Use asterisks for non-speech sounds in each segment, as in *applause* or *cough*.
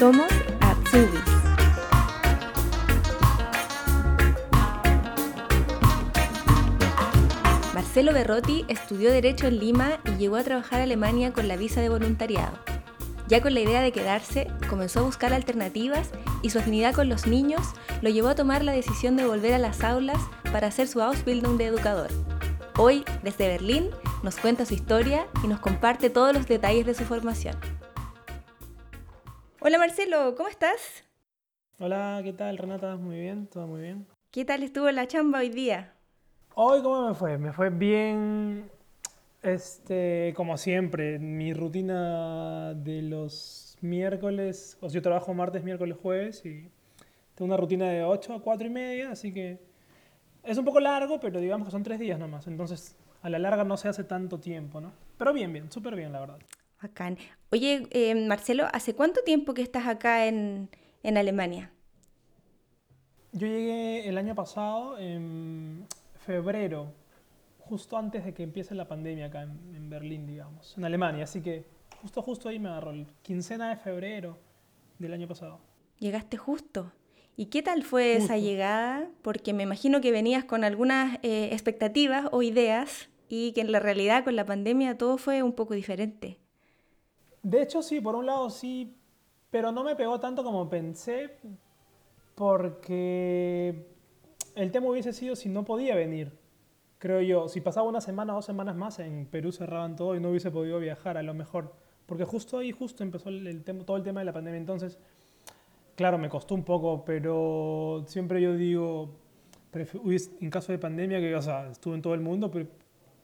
Somos Azubis. Marcelo Berrotti estudió Derecho en Lima y llegó a trabajar a Alemania con la visa de voluntariado. Ya con la idea de quedarse, comenzó a buscar alternativas y su afinidad con los niños lo llevó a tomar la decisión de volver a las aulas para hacer su Ausbildung de educador. Hoy, desde Berlín, nos cuenta su historia y nos comparte todos los detalles de su formación. Hola Marcelo, ¿cómo estás? Hola, ¿qué tal Renata? Muy bien, todo muy bien. ¿Qué tal estuvo la chamba hoy día? Hoy, ¿cómo me fue? Me fue bien, este, como siempre, mi rutina de los miércoles, o sea, yo trabajo martes, miércoles, jueves y tengo una rutina de 8 a 4 y media, así que es un poco largo, pero digamos que son tres días nomás, entonces a la larga no se hace tanto tiempo, ¿no? Pero bien, bien, súper bien, la verdad. Acá. Oye, eh, Marcelo, ¿hace cuánto tiempo que estás acá en, en Alemania? Yo llegué el año pasado, en febrero, justo antes de que empiece la pandemia acá en, en, Berlín, digamos, en Alemania. Así que justo, justo ahí me agarró, el quincena de febrero del año pasado. Llegaste justo. ¿Y qué tal fue justo. esa llegada? Porque me imagino que venías con algunas eh, expectativas o ideas y que en la realidad con la pandemia todo fue un poco diferente. De hecho, sí, por un lado sí, pero no me pegó tanto como pensé, porque el tema hubiese sido si no podía venir, creo yo. Si pasaba una semana o dos semanas más, en Perú cerraban todo y no hubiese podido viajar a lo mejor. Porque justo ahí, justo empezó todo el tema de la pandemia. Entonces, claro, me costó un poco, pero siempre yo digo, en caso de pandemia, que o sea, estuve en todo el mundo, pero,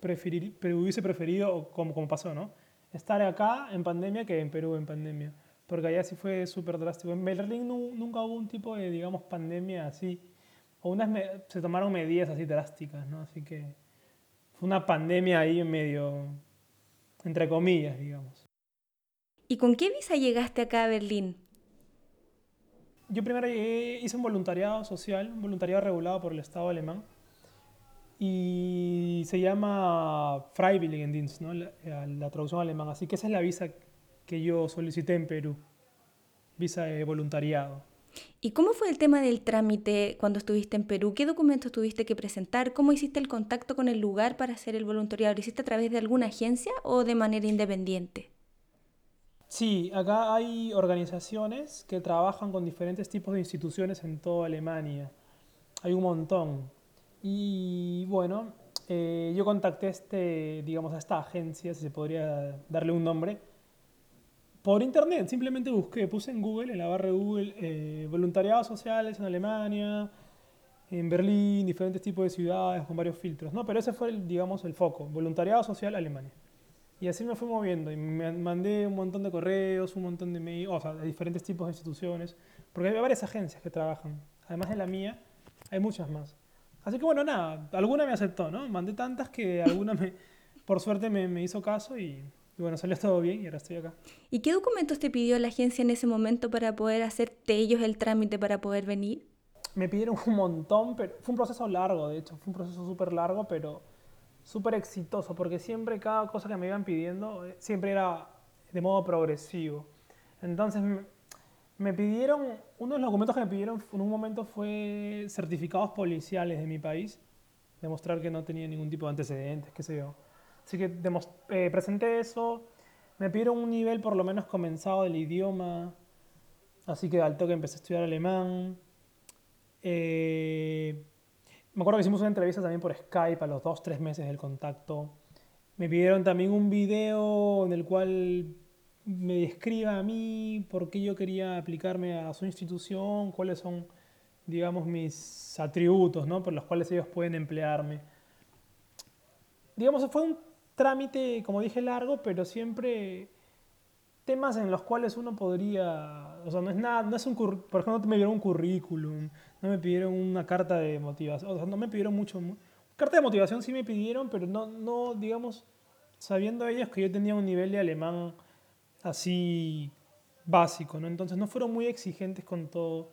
preferir, pero hubiese preferido, como, como pasó, ¿no? Estar acá en pandemia que en Perú en pandemia. Porque allá sí fue súper drástico. En Berlín no, nunca hubo un tipo de, digamos, pandemia así. O unas se tomaron medidas así drásticas, ¿no? Así que fue una pandemia ahí en medio, entre comillas, digamos. ¿Y con qué visa llegaste acá a Berlín? Yo primero llegué, hice un voluntariado social, un voluntariado regulado por el Estado alemán. Y se llama Freiwilligendienst, ¿no? la, la traducción alemana. Así que esa es la visa que yo solicité en Perú, visa de voluntariado. ¿Y cómo fue el tema del trámite cuando estuviste en Perú? ¿Qué documentos tuviste que presentar? ¿Cómo hiciste el contacto con el lugar para hacer el voluntariado? ¿Lo hiciste a través de alguna agencia o de manera independiente? Sí, acá hay organizaciones que trabajan con diferentes tipos de instituciones en toda Alemania. Hay un montón. Y bueno, eh, yo contacté este, digamos, a esta agencia, si se podría darle un nombre, por internet. Simplemente busqué, puse en Google, en la barra de Google, eh, voluntariados sociales en Alemania, en Berlín, diferentes tipos de ciudades con varios filtros. No, pero ese fue, el, digamos, el foco, voluntariado social Alemania. Y así me fui moviendo y me mandé un montón de correos, un montón de mails, o sea, de diferentes tipos de instituciones, porque hay varias agencias que trabajan. Además de la mía, hay muchas más. Así que bueno, nada, alguna me aceptó, ¿no? Mandé tantas que alguna me, por suerte me, me hizo caso y, y, bueno, salió todo bien y ahora estoy acá. ¿Y qué documentos te pidió la agencia en ese momento para poder hacerte ellos el trámite para poder venir? Me pidieron un montón, pero fue un proceso largo, de hecho, fue un proceso súper largo, pero súper exitoso, porque siempre cada cosa que me iban pidiendo, siempre era de modo progresivo. Entonces me pidieron, uno de los documentos que me pidieron en un momento fue certificados policiales de mi país, demostrar que no tenía ningún tipo de antecedentes, qué sé yo. Así que eh, presenté eso, me pidieron un nivel por lo menos comenzado del idioma, así que al toque empecé a estudiar alemán. Eh, me acuerdo que hicimos una entrevista también por Skype a los dos, tres meses del contacto. Me pidieron también un video en el cual me describa a mí por qué yo quería aplicarme a su institución, cuáles son, digamos, mis atributos, ¿no? Por los cuales ellos pueden emplearme. Digamos, fue un trámite, como dije, largo, pero siempre temas en los cuales uno podría, o sea, no es nada, no es un, por ejemplo, no me pidieron un currículum, no me pidieron una carta de motivación, no me pidieron mucho, carta de motivación sí me pidieron, pero no, no, digamos, sabiendo ellos que yo tenía un nivel de alemán así básico, ¿no? Entonces no fueron muy exigentes con todo,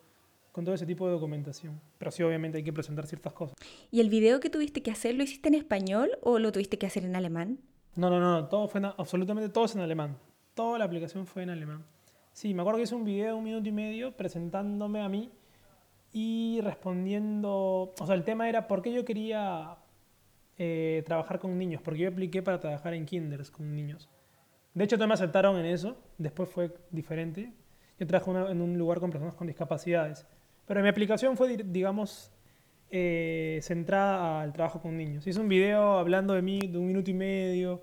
con todo ese tipo de documentación. Pero sí, obviamente hay que presentar ciertas cosas. ¿Y el video que tuviste que hacer, lo hiciste en español o lo tuviste que hacer en alemán? No, no, no, todo fue en, absolutamente todo es en alemán. Toda la aplicación fue en alemán. Sí, me acuerdo que hice un video de un minuto y medio presentándome a mí y respondiendo, o sea, el tema era por qué yo quería eh, trabajar con niños, porque yo apliqué para trabajar en kinders con niños. De hecho, no me aceptaron en eso, después fue diferente. Yo trabajé en un lugar con personas con discapacidades, pero mi aplicación fue, digamos, eh, centrada al trabajo con niños. Hice un video hablando de mí de un minuto y medio,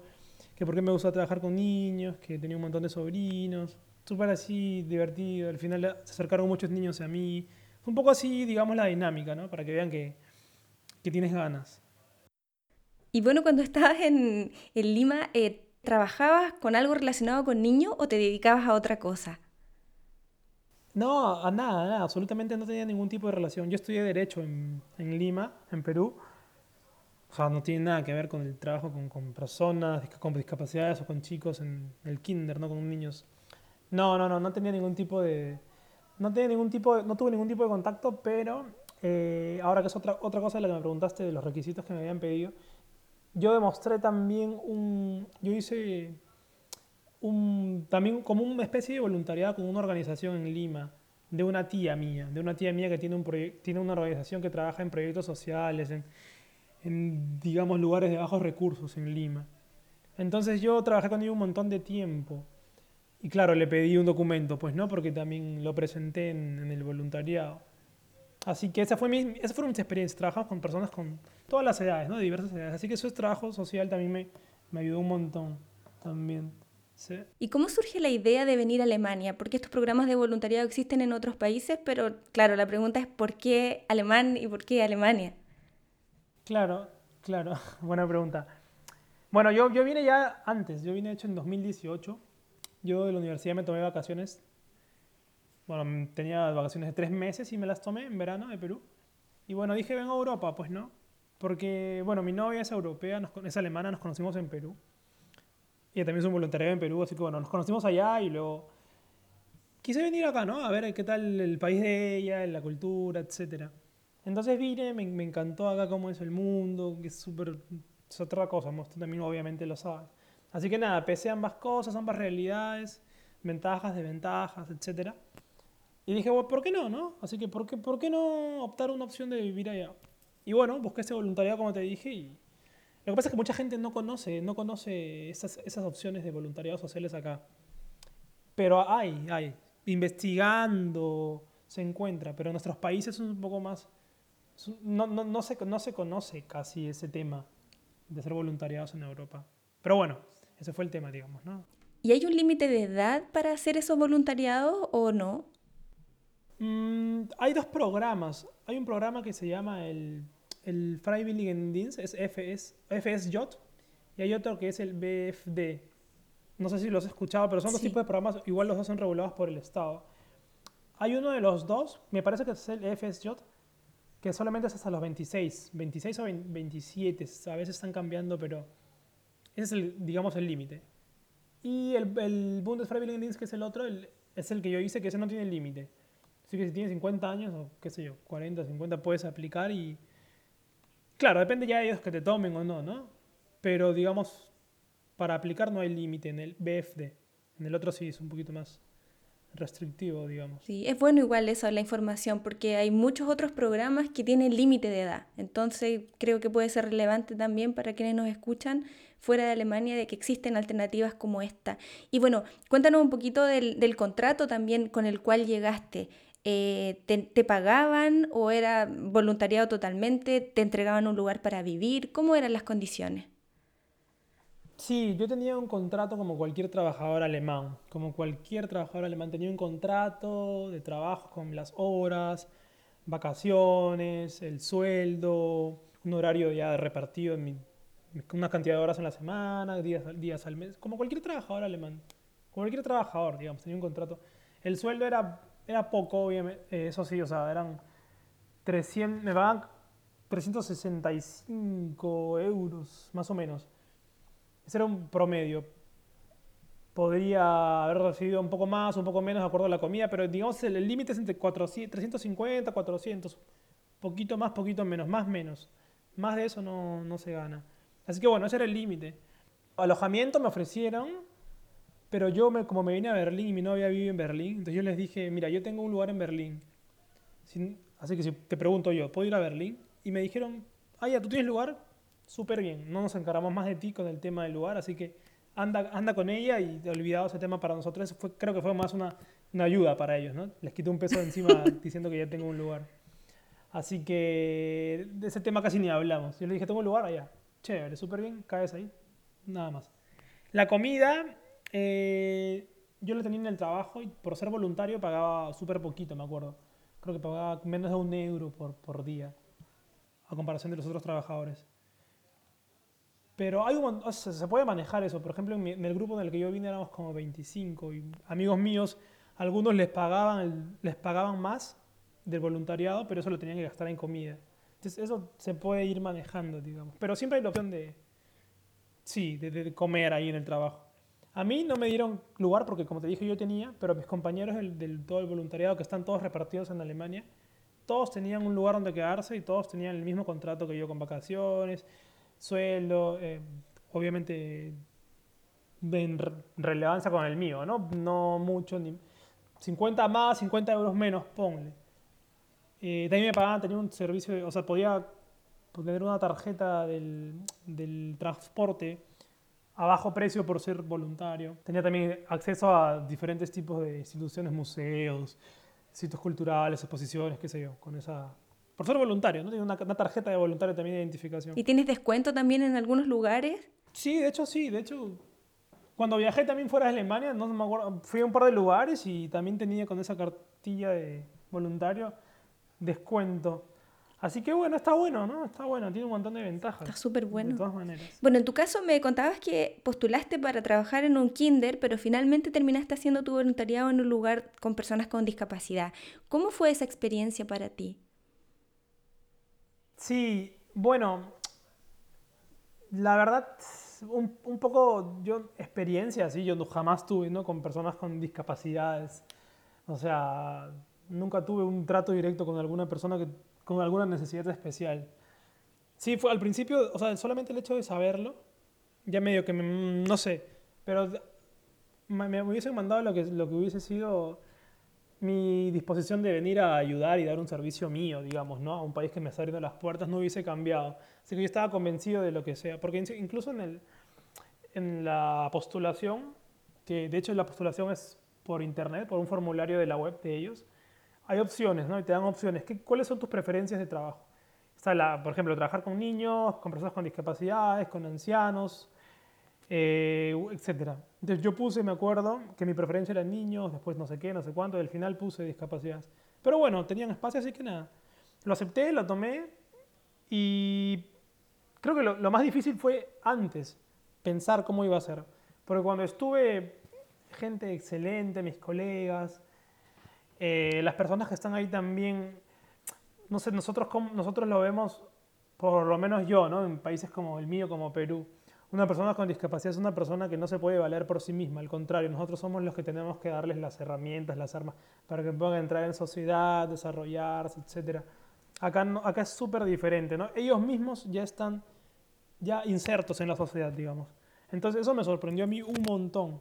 que por qué me gusta trabajar con niños, que tenía un montón de sobrinos, súper así divertido. Al final se acercaron muchos niños a mí. Fue un poco así, digamos, la dinámica, ¿no? Para que vean que, que tienes ganas. Y bueno, cuando estabas en, en Lima, eh, ¿trabajabas con algo relacionado con niños o te dedicabas a otra cosa? No, a nada, absolutamente no tenía ningún tipo de relación. Yo estudié Derecho en, Lima, en Perú. O sea, no tiene nada que ver con el trabajo con, personas con discapacidades o con chicos en el kinder, ¿no? Con niños. No, no, no, no tenía ningún tipo de... No, tenía ningún tipo no tuve ningún tipo de contacto, pero eh, ahora que es otra, otra cosa de la que me preguntaste de los requisitos que me habían pedido, yo demostré también un... Yo hice un, también como una especie de voluntariado con una organización en Lima, de una tía mía, de una tía mía que tiene, un tiene una organización que trabaja en proyectos sociales, en, en, digamos, lugares de bajos recursos en Lima. Entonces yo trabajé con ella un montón de tiempo. Y claro, le pedí un documento, pues no, porque también lo presenté en, el voluntariado. Así que esa fue mi, esa fue mis experiencias. Trabajamos con personas con todas las edades, ¿no? De diversas edades. Así que eso es trabajo social también me, me ayudó un montón también. ¿Y cómo surge la idea de venir a Alemania? Porque estos programas de voluntariado existen en otros países, pero claro, la pregunta es ¿por qué alemán y por qué Alemania? Claro, claro, *laughs* buena pregunta. Bueno, yo, yo vine ya antes, yo vine hecho en 2018. Yo de la universidad me tomé vacaciones. Bueno, tenía vacaciones de tres meses y me las tomé en verano de Perú. Y bueno, dije, vengo a Europa, pues no. Porque, bueno, mi novia es europea, es alemana, nos conocimos en Perú. Y también es un voluntariado en Perú, así que bueno, nos conocimos allá y luego quise venir acá, ¿no? A ver qué tal el país de ella, la cultura, etc. Entonces vine, me, me encantó acá cómo es el mundo, que es súper... Es otra cosa, usted también obviamente lo sabe. Así que nada, pesé ambas cosas, ambas realidades, ventajas, desventajas, etc. Y dije, bueno, ¿por qué no, no? Así que, ¿por qué, ¿por qué no optar una opción de vivir allá? Y bueno, busqué ese voluntariado, como te dije, y lo que pasa es que mucha gente no conoce, no conoce esas, esas opciones de voluntariado sociales acá. Pero hay, hay. Investigando se encuentra, pero en nuestros países es un poco más... No, no, no, se, no se conoce casi ese tema de ser voluntariados en Europa. Pero bueno, ese fue el tema, digamos, ¿no? ¿Y hay un límite de edad para hacer esos voluntariados o no? Mm, hay dos programas. Hay un programa que se llama el el Freiwilligendienst es FS, FSJ y hay otro que es el BFD. No sé si los he escuchado, pero son dos tipos de programas, igual los dos son regulados por el Estado. Hay uno de los dos, me parece que es el FSJ, que solamente es hasta los 26, 26 o 27, a veces están cambiando, pero ese es el, digamos, el límite. Y el, el Bundesfreiwilligendienst, que es el otro, es el que yo hice, que ese no tiene límite. Así que si tienes 50 años o qué sé yo, 40, 50, puedes aplicar y Claro, depende ya de ellos que te tomen o no, ¿no? Pero digamos, para aplicar no hay límite en el BFD. En el otro sí es un poquito más restrictivo, digamos. Sí, es bueno igual eso, la información, porque hay muchos otros programas que tienen límite de edad. Entonces creo que puede ser relevante también para quienes nos escuchan fuera de Alemania de que existen alternativas como esta. Y bueno, cuéntanos un poquito del, del contrato también con el cual llegaste. Eh, te, pagaban o era voluntariado totalmente? ¿Te entregaban un lugar para vivir? ¿Cómo eran las condiciones? Sí, yo tenía un contrato como cualquier trabajador alemán. Como cualquier trabajador alemán tenía un contrato de trabajo con las horas, vacaciones, el sueldo, un horario ya repartido en una cantidad de horas en la semana, días, días al mes, como cualquier trabajador alemán. Como cualquier trabajador, digamos, tenía un contrato. El sueldo era era poco, obviamente, eh, eso sí, o sea, eran 300, me pagaban 365 euros, más o menos. Ese era un promedio. Podría haber recibido un poco más, un poco menos de acuerdo a la comida, pero digamos el límite es entre 400, 350, 400. Poquito más, poquito menos, más menos. Más de eso no, no se gana. Así que bueno, ese era el límite. Alojamiento me ofrecieron Pero yo, me, como me vine a Berlín y mi novia vive en Berlín, entonces yo les dije, mira, yo tengo un lugar en Berlín. así que si te pregunto yo, ¿puedo ir a Berlín? Y me dijeron, ah, ya, ¿tú tienes lugar? Súper bien, no nos encargamos más de ti con el tema del lugar, así que anda, anda con ella y he olvidado ese tema para nosotros. Fue, creo que fue más una, una ayuda para ellos, ¿no? Les quité un peso de encima *laughs* diciendo que ya tengo un lugar. Así que de ese tema casi ni hablamos. Yo le dije, tengo un lugar allá. Chévere, súper bien, caes ahí. Nada más. La comida, eh, yo la tenía en el trabajo y por ser voluntario pagaba súper poquito, me acuerdo. Creo que pagaba menos de un euro por, por día, a comparación de los otros trabajadores. Pero hay un, se puede manejar eso. Por ejemplo, en, el grupo en el que yo vine éramos como 25 y amigos míos, algunos les pagaban, les pagaban más del voluntariado, pero eso lo tenían que gastar en comida. Entonces eso se puede ir manejando, digamos. Pero siempre hay la opción de, sí, de, comer ahí en el trabajo. A mí no me dieron lugar porque, como te dije, yo tenía, pero mis compañeros del, todo el voluntariado, que están todos repartidos en Alemania, todos tenían un lugar donde quedarse y todos tenían el mismo contrato que yo con vacaciones, sueldo, eh, obviamente en relevancia con el mío, ¿no? No mucho, ni 50 más, 50 euros menos, ponle. Eh, también me pagaban, tenía un servicio, o sea, podía tener una tarjeta del, del, transporte a bajo precio por ser voluntario. Tenía también acceso a diferentes tipos de instituciones, museos, sitios culturales, exposiciones, qué sé yo, con esa... Por ser voluntario, ¿no? Tenía una, una tarjeta de voluntario también de identificación. ¿Y tienes descuento también en algunos lugares? Sí, de hecho sí, de hecho cuando viajé también fuera de Alemania, no me acuerdo, fui a un par de lugares y también tenía con esa cartilla de voluntario descuento. Así que bueno, está bueno, ¿no? Está bueno, tiene un montón de ventajas. Está súper bueno. De todas maneras. Bueno, en tu caso me contabas que postulaste para trabajar en un kinder, pero finalmente terminaste haciendo tu voluntariado en un lugar con personas con discapacidad. ¿Cómo fue esa experiencia para ti? Sí, bueno, la verdad, un, un poco yo experiencia, sí, yo jamás tuve, ¿no? Con personas con discapacidades. O sea, nunca tuve un trato directo con alguna persona que, con alguna necesidad especial. Sí, fue al principio, o sea, solamente el hecho de saberlo, ya medio que, me, no sé, pero me, me hubiesen mandado lo que, lo que hubiese sido mi disposición de venir a ayudar y dar un servicio mío, digamos, ¿no? A un país que me está abriendo las puertas no hubiese cambiado. Así que yo estaba convencido de lo que sea. Porque incluso en, el, en la postulación, que de hecho la postulación es por internet, por un formulario de la web de ellos, hay opciones, ¿no? Y te dan opciones. ¿Qué, ¿Cuáles son tus preferencias de trabajo? Está, la, por ejemplo, trabajar con niños, con personas con discapacidades, con ancianos, eh, etc. Entonces yo puse, me acuerdo, que mi preferencia era niños, después no sé qué, no sé cuánto, y al final puse discapacidades. Pero bueno, tenían espacio, así que nada. Lo acepté, lo tomé y creo que lo, lo más difícil fue antes pensar cómo iba a ser. Porque cuando estuve, gente excelente, mis colegas, eh, las personas que están ahí también, no sé, nosotros, nosotros lo vemos, por lo menos yo, ¿no? en países como el mío, como Perú, una persona con discapacidad es una persona que no se puede valer por sí misma, al contrario, nosotros somos los que tenemos que darles las herramientas, las armas, para que puedan entrar en sociedad, desarrollarse, etc. Acá, acá es súper diferente, ¿no? Ellos mismos ya están ya insertos en la sociedad, digamos. Entonces eso me sorprendió a mí un montón.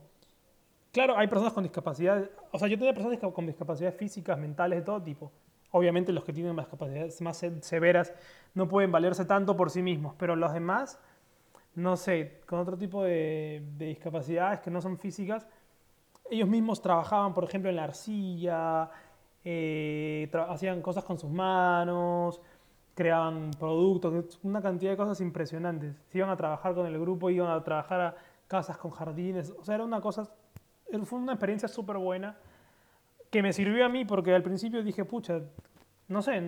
Claro, hay personas con discapacidad, o sea, yo tenía personas con discapacidades físicas, mentales, de todo tipo. Obviamente los que tienen más capacidades más severas no pueden valerse tanto por sí mismos, pero los demás, no sé, con otro tipo de, discapacidades que no son físicas, ellos mismos trabajaban, por ejemplo, en la arcilla, eh, hacían cosas con sus manos, creaban productos, una cantidad de cosas impresionantes. Se iban a trabajar con el grupo, iban a trabajar a casas con jardines, o sea, era una cosa fue una experiencia súper buena que me sirvió a mí porque al principio dije, pucha, no sé,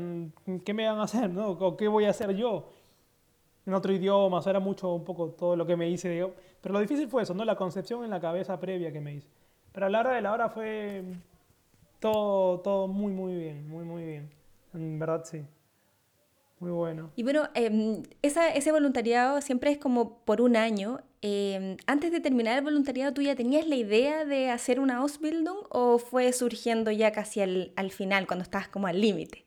¿qué me van a hacer? ¿no? ¿O qué voy a hacer yo? En otro idioma, o sea, era mucho, un poco todo lo que me hice. Digo. Pero lo difícil fue eso, ¿no? La concepción en la cabeza previa que me hice. Pero a la hora de la hora fue todo, todo muy, muy bien, muy, muy bien. En verdad, sí. Muy bueno. Y bueno, em, ese voluntariado siempre es como por un año Em, antes de terminar el voluntariado, ¿tú ya tenías la idea de hacer una Ausbildung o fue surgiendo ya casi al, al final, cuando estabas como al límite?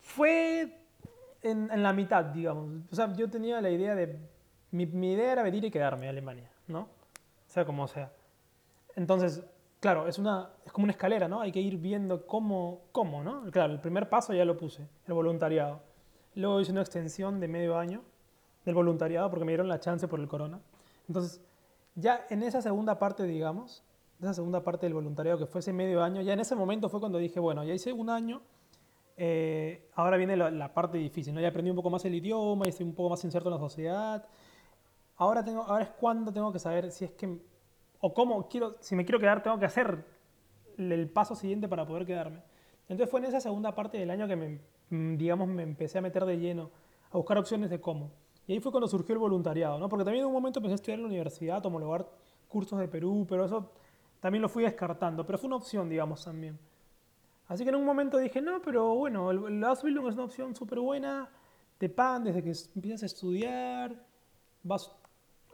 Fue en, en, la mitad, digamos. O sea, yo tenía la idea de... Mi, mi, idea era venir y quedarme a Alemania, ¿no? Sea, como sea. Entonces, claro, es, una, es como una escalera, ¿no? Hay que ir viendo cómo, cómo, ¿no? Claro, el primer paso ya lo puse, el voluntariado. Luego hice una extensión de medio año del voluntariado porque me dieron la chance por el corona. Entonces, ya en esa segunda parte, digamos, esa segunda parte del voluntariado que fue ese medio año, ya en ese momento fue cuando dije, bueno, ya hice un año, eh, ahora viene la, parte difícil, ¿no? Ya aprendí un poco más el idioma, y estoy un poco más inserto en la sociedad. Ahora, tengo, ahora es cuando tengo que saber si es que, o cómo quiero, si me quiero quedar, tengo que hacer el paso siguiente para poder quedarme. Entonces fue en esa segunda parte del año que me, mm, digamos, me empecé a meter de lleno a buscar opciones de cómo. Y ahí fue cuando surgió el voluntariado, ¿no? Porque también en un momento empecé a estudiar en la universidad, homologar cursos de Perú, pero eso también lo fui descartando. Pero fue una opción, digamos, también. Así que en un momento dije, no, pero bueno, el, Ausbildung es una opción súper buena, te pagan desde que empiezas a estudiar, vas,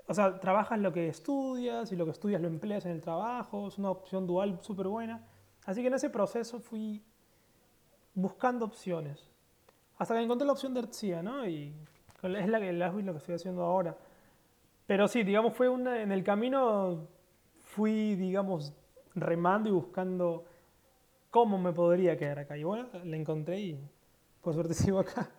o sea, trabajas lo que estudias y lo que estudias lo empleas en el trabajo, es una opción dual súper buena. Así que en ese proceso fui buscando opciones. Hasta que encontré la opción de Ertzia, ¿no? Es la, el lo que estoy haciendo ahora. Pero sí, digamos, fue una, en el camino fui, digamos, remando y buscando cómo me podría quedar acá. Y bueno, la encontré y por suerte *laughs* sigo acá.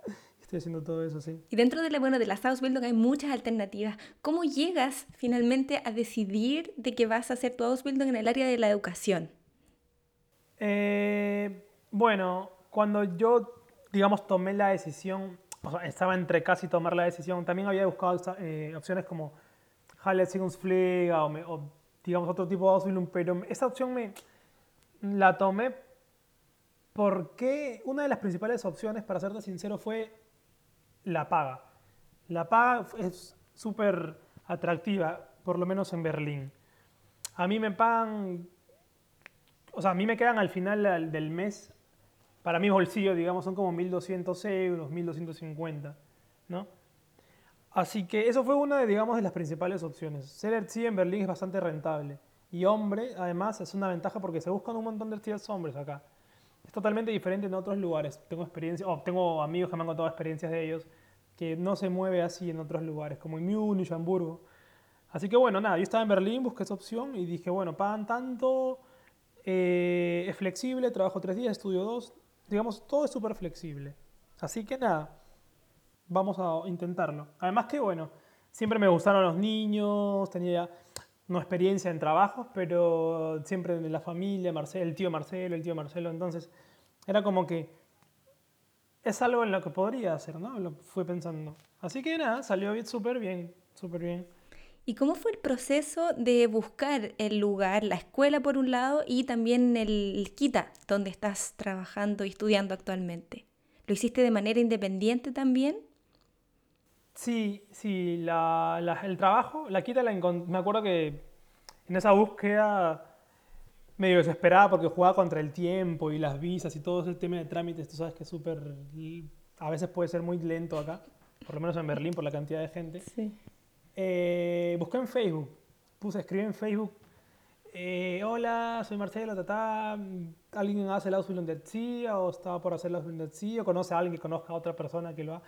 Estoy haciendo todo eso, sí. Y dentro de la, bueno, de la Ausbildung hay muchas alternativas. ¿Cómo llegas finalmente a decidir de que vas a hacer tu Ausbildung en el área de la educación? Eh, bueno, cuando yo, digamos, tomé la decisión, estaba entre casi tomar la decisión, también había buscado eh, opciones como Halle Sigungsfliega o, o, digamos, otro tipo de Ausbildung, pero esa opción me la tomé porque una de las principales opciones, para serte sincero, fue la paga. La paga es súper atractiva, por lo menos en Berlín. A mí me pagan, o sea, a mí me quedan al final del mes, para mi bolsillo, digamos, son como 1.200 euros, 1.250, ¿no? Así que eso fue una de, digamos, de las principales opciones. Ser sí en Berlín es bastante rentable. Y hombre, además, es una ventaja porque se buscan un montón de tíos hombres acá. Es totalmente diferente en otros lugares. Tengo experiencia, oh, tengo amigos que me han contado experiencias de ellos que no se mueve así en otros lugares, como en Múnich, Hamburgo. Así que bueno, nada, yo estaba en Berlín, busqué esa opción y dije, bueno, pagan tanto, eh, es flexible, trabajo tres días, estudio dos, digamos, todo es súper flexible. Así que nada, vamos a intentarlo. Además que bueno, siempre me gustaron los niños, tenía no experiencia en trabajos, pero siempre en la familia, Marcelo, el tío Marcelo, el tío Marcelo, entonces era como que es algo en lo que podría hacer, ¿no? Lo fui pensando. Así que nada, salió súper bien, súper bien. ¿Y cómo fue el proceso de buscar el lugar, la escuela por un lado y también el Kita, donde estás trabajando y estudiando actualmente? ¿Lo hiciste de manera independiente también? Sí, sí, el trabajo, la quita la me acuerdo que en esa búsqueda medio desesperada porque jugaba contra el tiempo y las visas y todo ese tema de trámites, tú sabes que es súper, a veces puede ser muy lento acá, por lo menos en Berlín por la cantidad de gente. Sí. Eh, busqué en Facebook, puse, escribí en Facebook, eh, hola, soy Marcelo, tata, alguien hace la Ausbildung de o estaba por hacer la Ausbildung de o conoce a alguien que conozca a otra persona que lo ha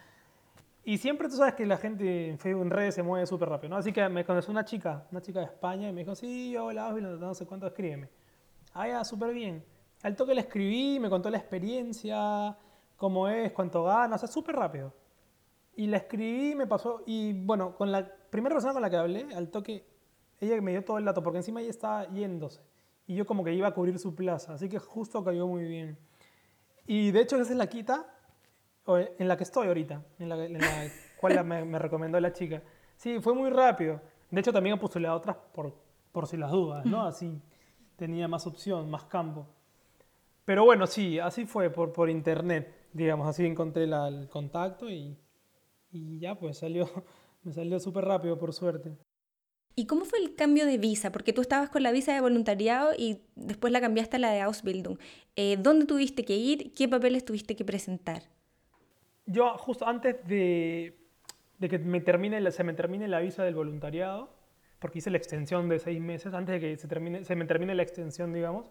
y siempre tú sabes que la gente en Facebook, en redes, se mueve súper rápido, ¿no? Así que me conoció una chica, una chica de España, y me dijo, sí, hola, no sé cuánto, escríbeme. Ah, ya, súper bien. Al toque le escribí, me contó la experiencia, cómo es, cuánto gana, o sea, súper rápido. Y la escribí, me pasó, y bueno, con la primera persona con la que hablé, al toque, ella me dio todo el dato, porque encima ella estaba yéndose. Y yo como que iba a cubrir su plaza, así que justo cayó muy bien. Y de hecho esa es la quita en la que estoy ahorita, en la, en la cual me, recomendó la chica. Sí, fue muy rápido. De hecho, también puse a otras por, por si las dudas, ¿no? Así tenía más opción, más campo. Pero bueno, sí, así fue, por, por internet, digamos, así encontré el contacto y, y ya pues salió, me salió súper rápido, por suerte. ¿Y cómo fue el cambio de visa? Porque tú estabas con la visa de voluntariado y después la cambiaste a la de Ausbildung. Eh, ¿Dónde tuviste que ir? ¿Qué papeles tuviste que presentar? yo justo antes de, que me termine, se me termine la visa del voluntariado, porque hice la extensión de seis meses, antes de que se, termine, se me termine la extensión, digamos,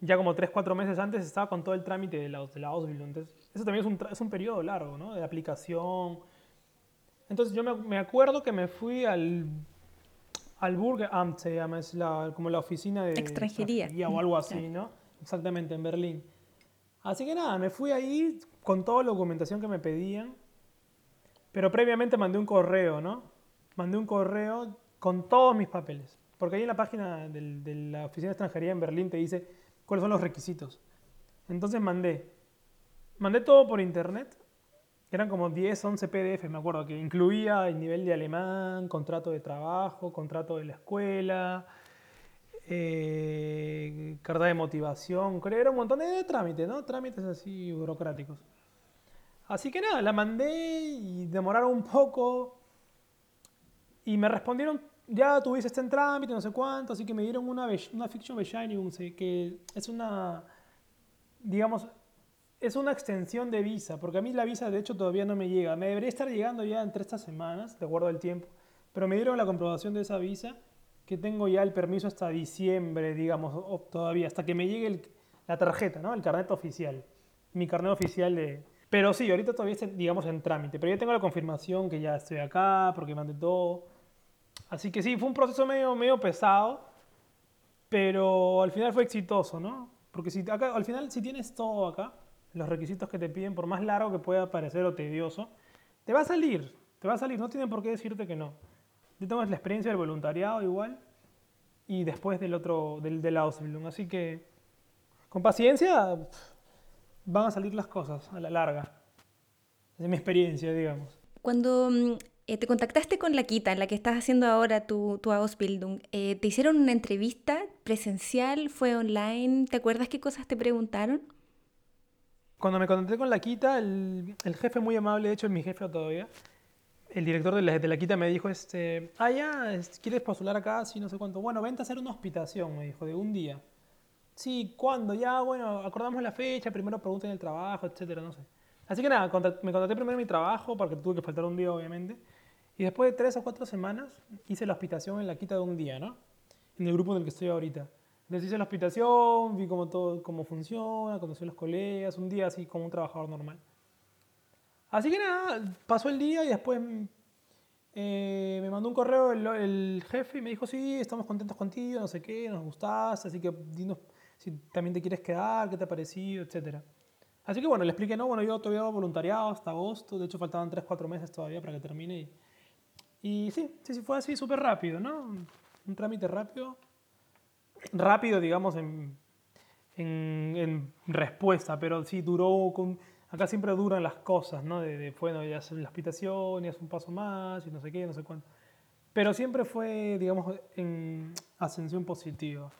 ya como tres, cuatro meses antes estaba con todo el trámite de la, de la Entonces, eso también es un, es un periodo largo, ¿no? De aplicación. Entonces, yo me, me, acuerdo que me fui al Al Burgeramt se llama, es la, como la oficina de Extranjería. o algo así, ¿no? Exactamente, en Berlín. Así que nada, me fui ahí con toda la documentación que me pedían, pero previamente mandé un correo, ¿no? Mandé un correo con todos mis papeles, porque ahí en la página del- de la oficina de extranjería en Berlín te dice cuáles son los requisitos. Entonces mandé, mandé todo por internet, eran como 10, 11 PDF, me acuerdo, que incluía el nivel de alemán, contrato de trabajo, contrato de la escuela, eh, carta de motivación, creo, era un montón de trámites, ¿no? Trámites así burocráticos. Así que nada, la mandé y demoraron un poco y me respondieron, ya tuviste este trámite, no sé cuánto, así que me dieron una, una Fiction sí, que es una, digamos, es una extensión de visa, porque a mí la visa de hecho todavía no me llega. Me debería estar llegando ya entre estas semanas, de acuerdo al tiempo, pero me dieron la comprobación de esa visa que tengo ya el permiso hasta diciembre, digamos, todavía, hasta que me llegue la tarjeta, ¿no? El carnet oficial, mi carnet oficial de... Pero sí, ahorita todavía está, digamos, en trámite, pero ya tengo la confirmación que ya estoy acá, porque mandé todo. Así que sí, fue un proceso medio, medio pesado, pero al final fue exitoso, ¿no? Porque si al final, si tienes todo acá, los requisitos que te piden, por más largo que pueda parecer o tedioso, te va a salir, te va a salir, no tienen por qué decirte que no. Yo tengo la experiencia del voluntariado igual y después del otro, del, del Ausbildung, así que con paciencia van a salir las cosas a la larga. Es mi experiencia, digamos. Cuando mm, eh, te contactaste con la Quita, en la que estás haciendo ahora tu, tu Ausbildung, eh, ¿te hicieron una entrevista presencial? ¿Fue online? ¿Te acuerdas qué cosas te preguntaron? Cuando me contacté con la Quita, el, el jefe muy amable, de hecho es mi jefe todavía, el director de la, de la Quita me dijo, este, ah, ya, es- ¿quieres postular acá? Sí, no sé cuánto. Bueno, vente a hacer una hospitación, me dijo, de un día. Sí, ¿cuándo? Ya, bueno, acordamos la fecha, primero pregunten el trabajo, etcétera, no sé. Así que nada, me contacté primero mi trabajo, porque tuve que faltar un día, obviamente. Y después de tres o cuatro semanas, hice la hospitación en la Quita de un día, ¿no? En el grupo en el que estoy ahorita. Hice la hospitación, vi cómo todo, cómo funciona, conocí a los colegas, un día así como un trabajador normal. Así que nada, pasó el día y después eh, me mandó un correo el, jefe y me dijo, sí, estamos contentos contigo, no sé qué, nos gustaste, así que dinos si también te quieres quedar, qué te ha parecido, etcétera. Así que bueno, le expliqué, no, bueno, yo todavía hago voluntariado hasta agosto, de hecho faltaban 3, 4 meses todavía para que termine. Y, y sí, sí, sí, fue así súper rápido, ¿no? Un trámite rápido. Rápido, digamos, en, en, en respuesta, pero sí duró con... Acá siempre duran las cosas, ¿no? De, de bueno, ya haces la hospitación, y haces un paso más, y no sé qué, no sé cuánto. Pero siempre fue, digamos, en ascensión positiva.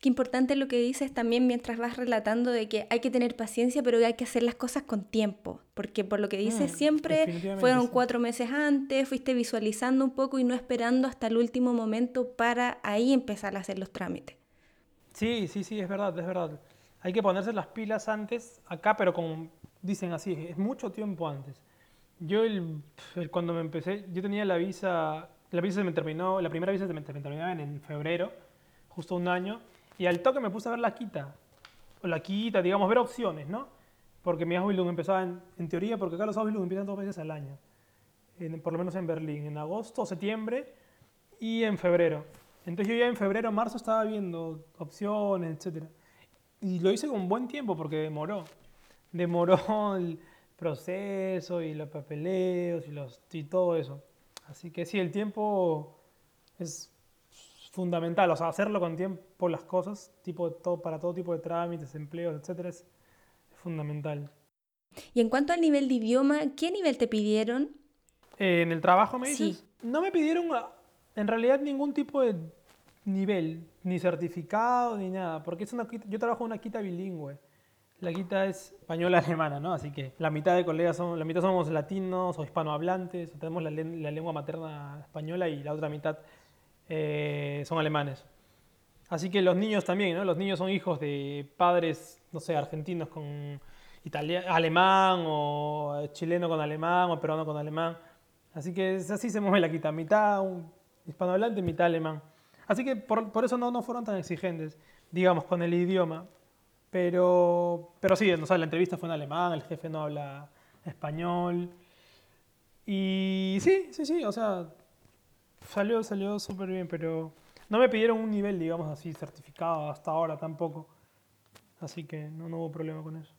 Qué importante lo que dices también mientras vas relatando de que hay que tener paciencia, pero que hay que hacer las cosas con tiempo. Porque por lo que dices Mm, siempre fueron cuatro meses antes, fuiste visualizando un poco y no esperando hasta el último momento para ahí empezar a hacer los trámites. Sí, sí, sí, es verdad, es verdad. Hay que ponerse las pilas antes, acá, pero como dicen así, es mucho tiempo antes. Yo el, el- cuando me empecé, yo tenía la visa, la visa se me terminó, la primera visa se me, se me terminaba en, en febrero, justo un año, y al toque me puse a ver la quita, o la quita, digamos, ver opciones, ¿no? Porque mi Ausbildung empezaba en, en teoría, porque acá los Ausbildung empiezan dos veces al año, por lo menos en Berlín, en agosto, septiembre y en febrero. Entonces yo ya en febrero, marzo estaba viendo opciones, etcétera. Y lo hice con buen tiempo porque demoró. Demoró *laughs* el proceso y los papeleos y, los, y todo eso. Así que sí, el tiempo es fundamental. O sea, hacerlo con tiempo las cosas, tipo, todo, para todo tipo de trámites, empleos, etcétera, es, es fundamental. Y en cuanto al nivel de idioma, ¿qué nivel te pidieron? Eh, en el trabajo, me Sí. dices, no me pidieron ah, en realidad ningún tipo de nivel, ni certificado, ni nada, porque es una, yo trabajo en una quita bilingüe. La quita es española-alemana, ¿no? Así que la mitad de colegas son, la mitad somos latinos o hispanohablantes, o tenemos la, la lengua materna española y la otra mitad eh, son alemanes. Así que los niños también, ¿no? Los niños son hijos de padres, no sé, argentinos con alemán o chileno con alemán o peruano con alemán. Así que es así se mueve la quita, mitad hispanohablante, mitad alemán. Así que por, por eso no, no fueron tan exigentes, digamos, con el idioma. Pero, pero sí, o sea, la entrevista fue en alemán, el jefe no habla español. Y sí, sí, sí, o sea, Salió, salió súper bien, pero no me pidieron un nivel, digamos así, certificado hasta ahora tampoco. Así que no, no hubo problema con eso.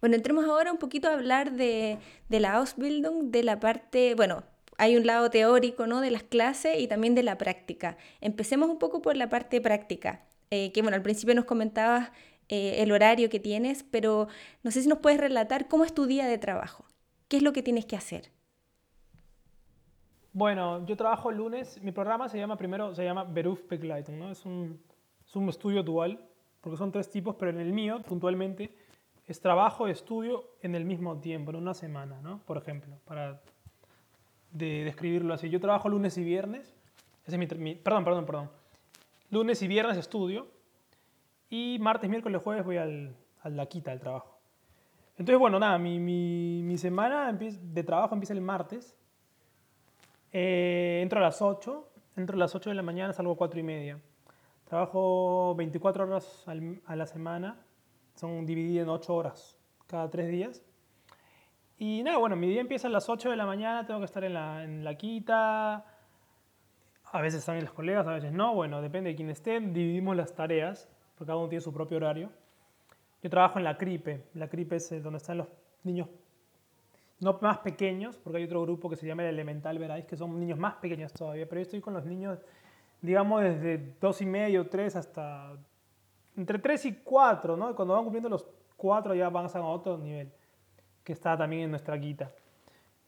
Bueno, entremos ahora un poquito a hablar de, de la Ausbildung, de la parte, bueno, hay un lado teórico, ¿no? De las clases y también de la práctica. Empecemos un poco por la parte práctica, eh, que bueno, al principio nos comentabas eh, el horario que tienes, pero no sé si nos puedes relatar cómo es tu día de trabajo, qué es lo que tienes que hacer. Bueno, yo trabajo el lunes, mi programa se llama primero, se llama Berufsbegleitung, ¿no? Es un, es un estudio dual, porque son tres tipos, pero en el mío, puntualmente, es trabajo y estudio en el mismo tiempo, en una semana, ¿no? Por ejemplo, para de describirlo así. Yo trabajo lunes y viernes. Es mi, perdón, perdón, perdón. Lunes y viernes estudio. Y martes, miércoles, jueves voy al, a la quita del trabajo. Entonces, bueno, nada, mi, mi, mi semana de trabajo empieza el martes. Eh, entro a las 8. Entro a las 8 de la mañana, salgo a 4 y media. Trabajo 24 horas a la semana. Son divididas en 8 horas cada 3 días. Y nada, bueno, mi día empieza a las 8 de la mañana, tengo que estar en la, en la quita. A veces están los colegas, a veces no. Bueno, depende de quién esté. Dividimos las tareas, porque cada uno tiene su propio horario. Yo trabajo en la CRIPE. La CRIPE es eh, donde están los niños no más pequeños, porque hay otro grupo que se llama el Elemental Veráis, que son niños más pequeños todavía. Pero yo estoy con los niños, digamos, desde dos y medio, tres hasta entre tres y cuatro, ¿no? Cuando van cumpliendo los cuatro ya van a otro nivel que está también en nuestra guita.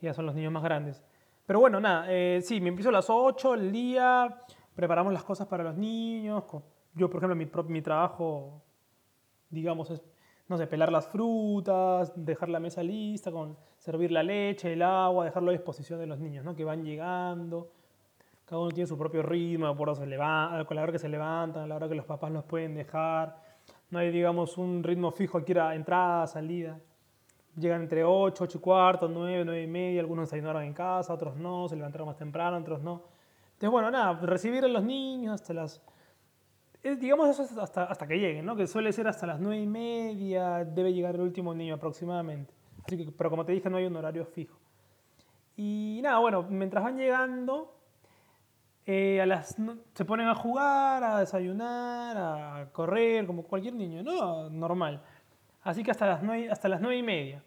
Ya son los niños más grandes. Pero bueno, nada, eh, sí, me empiezo a las 8 el día, preparamos las cosas para los niños. Yo, por ejemplo, mi, mi trabajo, digamos, es, no sé, pelar las frutas, dejar la mesa lista, con servir la leche, el agua, dejarlo a disposición de los niños, ¿no? Que van llegando. Cada uno tiene su propio ritmo, con la hora que se levantan, a la hora que los papás los pueden dejar. No hay, digamos, un ritmo fijo aquí era entrada, salida llegan entre 8, 8 y cuarto, 9, 9 y media, algunos desayunaron en casa, otros no, se levantaron más temprano, otros no. Entonces, bueno, nada, recibir a los niños hasta las... digamos eso hasta, hasta que lleguen, ¿no? Que suele ser hasta las 9 y media, debe llegar el último niño aproximadamente. Así que, pero como te dije, no hay un horario fijo. Y nada, bueno, mientras van llegando, eh, a las, se ponen a jugar, a desayunar, a correr, como cualquier niño, ¿no? Normal. Así que hasta las nueve, hasta las nueve y media.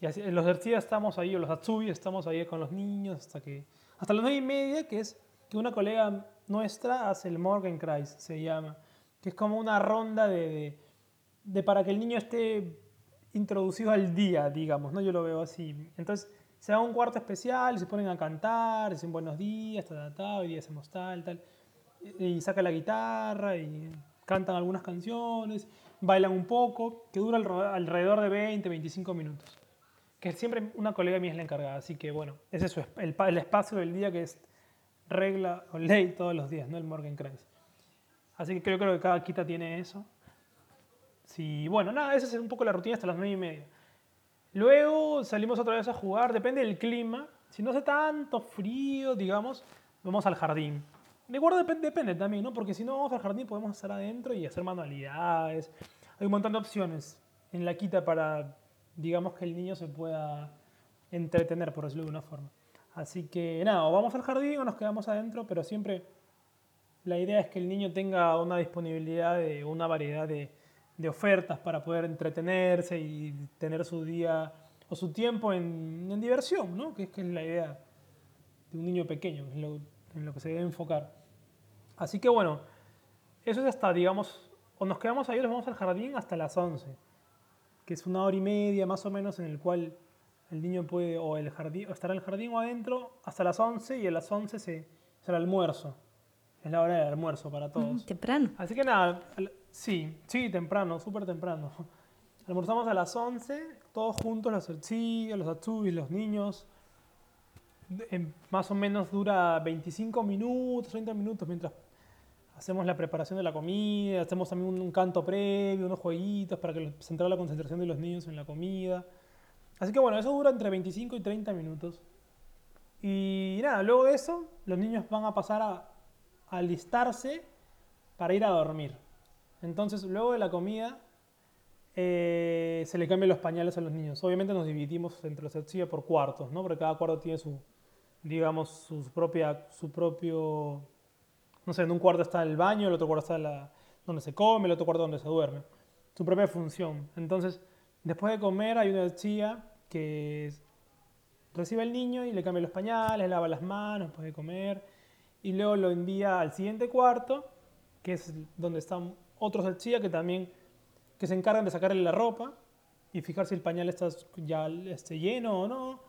Y así, los Ertziya estamos ahí, o los Atsubi estamos ahí con los niños hasta que... Hasta las nueve y media, que es que una colega nuestra hace el Morgenkreis, se llama. Que es como una ronda de, de, para que el niño esté introducido al día, digamos, ¿no? Yo lo veo así. Entonces se da un cuarto especial, se ponen a cantar, dicen buenos días, tal, tal, hoy día hacemos tal, tal. Y saca la guitarra y cantan algunas canciones bailan un poco, que dura alrededor de 20, 25 minutos. Que siempre una colega mía es la encargada, así que bueno, ese es el, espacio del día que es regla o ley todos los días, ¿no? El Morgenkreis. Así que creo, creo que cada quita tiene eso. Sí, bueno, nada, esa es un poco la rutina hasta las 9 y media. Luego salimos otra vez a jugar, depende del clima. Si no hace tanto frío, digamos, vamos al jardín. De acuerdo, depende, depende también, ¿no? Porque si no vamos al jardín podemos estar adentro y hacer manualidades. Hay un montón de opciones en la quita para, digamos, que el niño se pueda entretener, por decirlo de una forma. Así que nada, o vamos al jardín o nos quedamos adentro, pero siempre la idea es que el niño tenga una disponibilidad de una variedad de, de ofertas para poder entretenerse y tener su día o su tiempo en, en diversión, ¿no? Que es, que es la idea de un niño pequeño, es lo, en lo que se debe enfocar. Así que bueno, eso es hasta, digamos, o nos quedamos ahí o nos vamos al jardín hasta las 11, que es una hora y media más o menos en el cual el niño puede o, el jardín, estar en el jardín o adentro hasta las 11 y a las 11 se, será el almuerzo. Es la hora del almuerzo para todos. temprano. Así que nada, sí, sí, temprano, súper temprano. *laughs* Almorzamos a las 11, todos juntos, los sí, los atsubis, los niños. más o menos dura 25 minutos, 30 minutos mientras hacemos la preparación de la comida, hacemos también un, canto previo, unos jueguitos para que centrar la concentración de los niños en la comida. Así que bueno, eso dura entre 25 y 30 minutos. Y nada, luego de eso, los niños van a pasar a, alistarse para ir a dormir. Entonces, luego de la comida, eh, se le cambian los pañales a los niños. Obviamente nos dividimos entre los etsia por cuartos, ¿no? Porque cada cuarto tiene su, digamos, su propia, su propio, no sé, en un cuarto está el baño, el otro cuarto está la, donde se come, el otro cuarto donde se duerme. Su propia función. Entonces, después de comer hay una chía que recibe al niño y le cambia los pañales, le lava las manos después de comer y luego lo envía al siguiente cuarto, que es donde están otros chía que también que se encargan de sacarle la ropa y fijar si el pañal está ya esté lleno o no.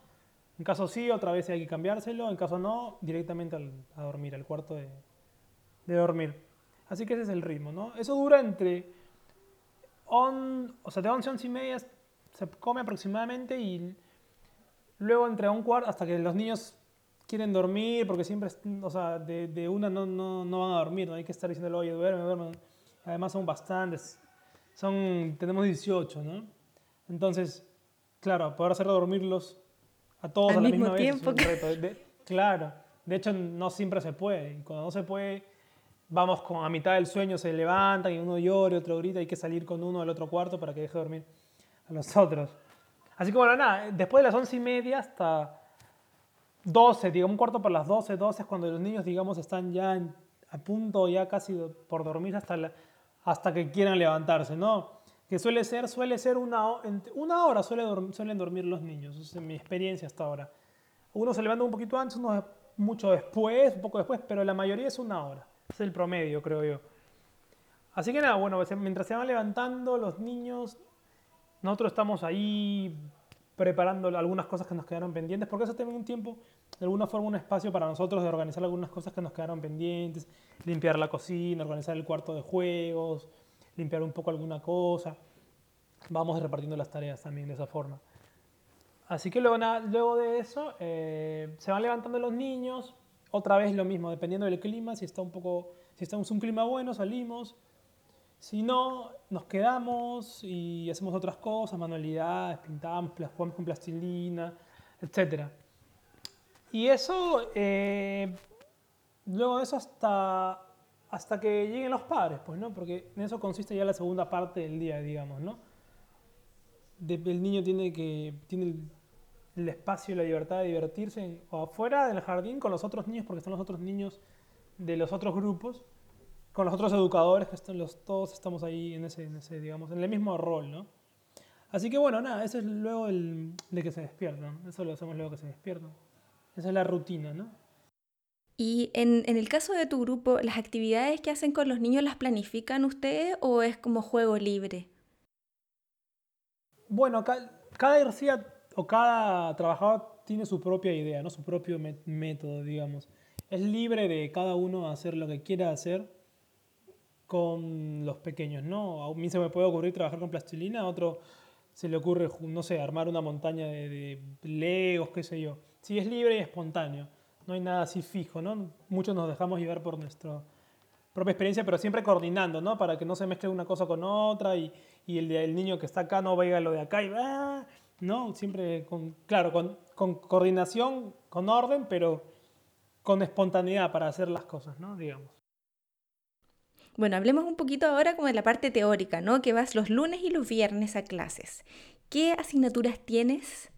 En caso sí, otra vez hay que cambiárselo. En caso no, directamente a dormir, al cuarto de, de dormir. Así que ese es el ritmo, ¿no? Eso dura entre... On, o sea, de 11 a 11 y media se come aproximadamente y luego entre un cuarto hasta que los niños quieren dormir porque siempre, o sea, de, de una no, no, no, van a dormir, no hay que estar diciéndole, oye, duerme, duerme. Además son bastantes, son, tenemos 18, ¿no? Entonces, claro, poder hacer dormirlos a todos Al a la mismo misma tiempo vez es un reto. De- claro, de hecho no siempre se puede. Y cuando no se puede, vamos con, a mitad del sueño, se levantan y uno llora y otro grita, hay que salir con uno al otro cuarto para que deje dormir a los otros. Así que bueno, nada, después de las once y media hasta 12, digamos un cuarto por las 12, 12 es cuando los niños, digamos, están ya a punto, ya casi por dormir hasta, la- hasta que quieran levantarse, ¿no? Que suele ser, suele ser una, una hora suele suelen dormir los niños, es mi experiencia hasta ahora. Unos se levantan un poquito antes, unos mucho después, un poco después, pero la mayoría es una hora. Es el promedio, creo yo. Así que nada, bueno, mientras se van levantando los niños, nosotros estamos ahí preparando algunas cosas que nos quedaron pendientes, porque eso también un tiempo, de alguna forma, un espacio para nosotros de organizar algunas cosas que nos quedaron pendientes, limpiar la cocina, organizar el cuarto de juegos, limpiar un poco alguna cosa. Vamos repartiendo las tareas también de esa forma. Así que luego, luego de eso eh, se van levantando los niños, otra vez lo mismo, dependiendo del clima, si está un poco, si está un clima bueno salimos, si no, nos quedamos y hacemos otras cosas, manualidades, pintamos, jugamos con plastilina, etc. Y eso, eh, luego de eso hasta, hasta que lleguen los padres, pues, ¿no? Porque en eso consiste ya la segunda parte del día, digamos, ¿no? El niño tiene que tiene el, espacio y la libertad de divertirse o afuera del jardín con los otros niños, porque están los otros niños de los otros grupos, con los otros educadores, que están los, todos estamos ahí en ese, en ese, digamos, en el mismo rol, ¿no? Así que bueno, nada, eso es luego el, de que se despiertan, eso lo hacemos luego que se despiertan. Esa es la rutina, ¿no? Y en, en el caso de tu grupo, ¿las actividades que hacen con los niños las planifican ustedes o es como juego libre? Bueno, ca- cada IRCIA o cada trabajador tiene su propia idea, ¿no? su propio mé- método, digamos. Es libre de cada uno hacer lo que quiera hacer con los pequeños, ¿no? A mí se me puede ocurrir trabajar con plastilina, a otro se le ocurre, no sé, armar una montaña de, de legos, qué sé yo. Sí, es libre y espontáneo, no hay nada así fijo, ¿no? Muchos nos dejamos llevar por nuestra propia experiencia, pero siempre coordinando, ¿no? Para que no se mezcle una cosa con otra y, y el, niño que está acá no vaya a lo de acá y va, ¿no? Siempre con, claro, con, con coordinación, con orden, pero con espontaneidad para hacer las cosas, ¿no? Digamos. Bueno, hablemos un poquito ahora como de la parte teórica, ¿no? Que vas los lunes y los viernes a clases. ¿Qué asignaturas tienes?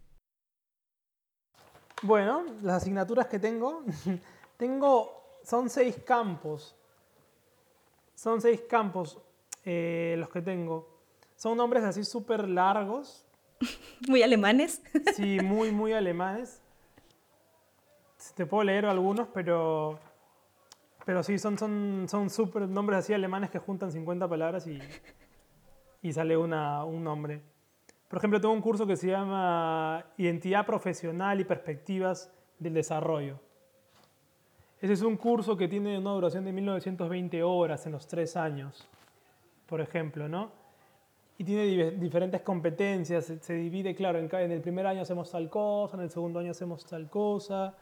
Bueno, las asignaturas que tengo, *laughs* tengo, son seis campos. Son seis campos eh, los que tengo. Son nombres así súper largos, *laughs* ¿Muy alemanes? *laughs* sí, muy, muy alemanes. Te puedo leer algunos, pero, pero sí, son son son súper nombres así alemanes que juntan 50 palabras y, y sale una, un nombre. Por ejemplo, tengo un curso que se llama Identidad Profesional y Perspectivas del Desarrollo. Ese es un curso que tiene una duración de 1920 horas en los tres años, por ejemplo, ¿no? Y tiene diferentes competencias, se, divide, claro, en, el primer año hacemos tal cosa, en el segundo año hacemos tal cosa.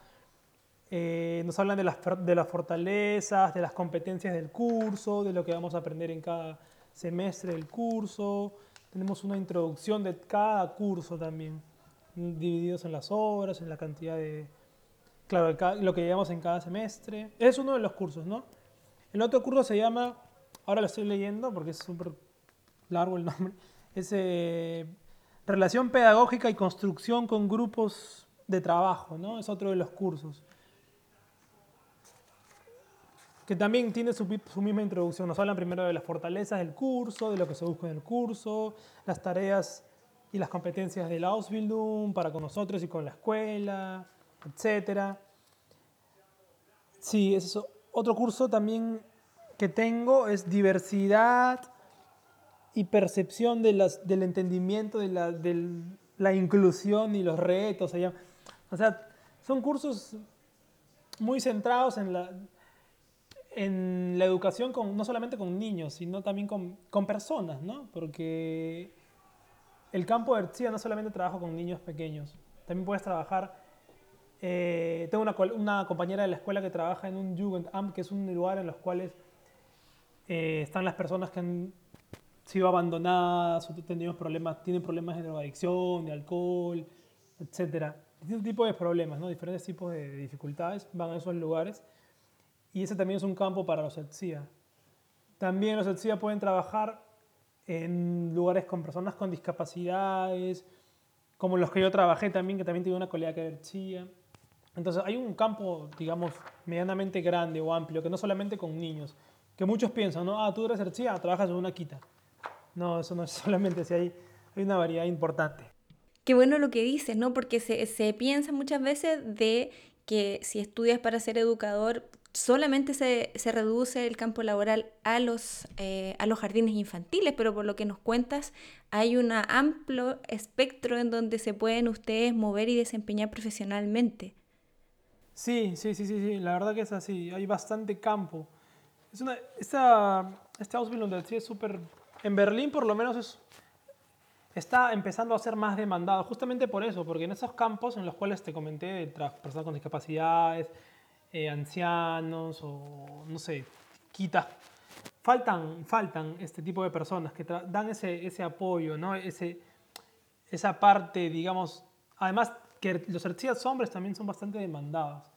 Eh, nos hablan de las, de las fortalezas, de las competencias del curso, de lo que vamos a aprender en cada semestre del curso. Tenemos una introducción de cada curso también, divididos en las horas, en la cantidad de... Claro, lo que llevamos en cada semestre. Es uno de los cursos, ¿no? El otro curso se llama, ahora lo estoy leyendo porque es súper largo el nombre, es eh, Relación Pedagógica y Construcción con Grupos de trabajo, ¿no? Es otro de los cursos. Que también tiene su, su, misma introducción. Nos hablan primero de las fortalezas del curso, de lo que se busca en el curso, las tareas y las competencias del Ausbildung para con nosotros y con la escuela, etc. Sí, es eso. Otro curso también que tengo es diversidad y percepción de las, del entendimiento de la, de la inclusión y los retos. O sea, son cursos muy centrados en la, en la educación con, no solamente con niños, sino también con, con personas, ¿no? Porque el campo de Ertzia no solamente trabaja con niños pequeños, también puedes trabajar. Eh, tengo una, una, compañera de la escuela que trabaja en un Jugendamt, que es un lugar en los cuales eh, están las personas que han sido abandonadas o tenido problemas, tienen problemas de drogadicción, de alcohol, etc. Distintos tipos de problemas, ¿no? diferentes tipos de dificultades van a esos lugares. Y ese también es un campo para los ETSIA. También los ETSIA pueden trabajar en lugares con personas con discapacidades, como los que yo trabajé también, que también tiene una colega que ETSIA. Entonces hay un campo, digamos, medianamente grande o amplio, que no solamente con niños, que muchos piensan, ¿no? Ah, tú eres ETSIA, trabajas en una quita. No, eso no es *laughs* solamente si hay, hay una variedad importante. Qué bueno lo que dices, ¿no? Porque se, se piensa muchas veces de que si estudias para ser educador, solamente se, se, reduce el campo laboral a los, eh, a los jardines infantiles, pero por lo que nos cuentas, hay un amplio espectro en donde se pueden ustedes mover y desempeñar profesionalmente. Sí, sí, sí, sí, sí. la verdad que es así, hay bastante campo. Es una, esta, este Ausbildung sí es súper... En Berlín por lo menos es, está empezando a ser más demandado, justamente por eso, porque en esos campos en los cuales te comenté, de personas con discapacidades, eh, ancianos o, no sé, quitas. Faltan, faltan este tipo de personas que dan ese, ese apoyo, ¿no? ese, esa parte, digamos, además que los artistas hombres también son bastante demandados.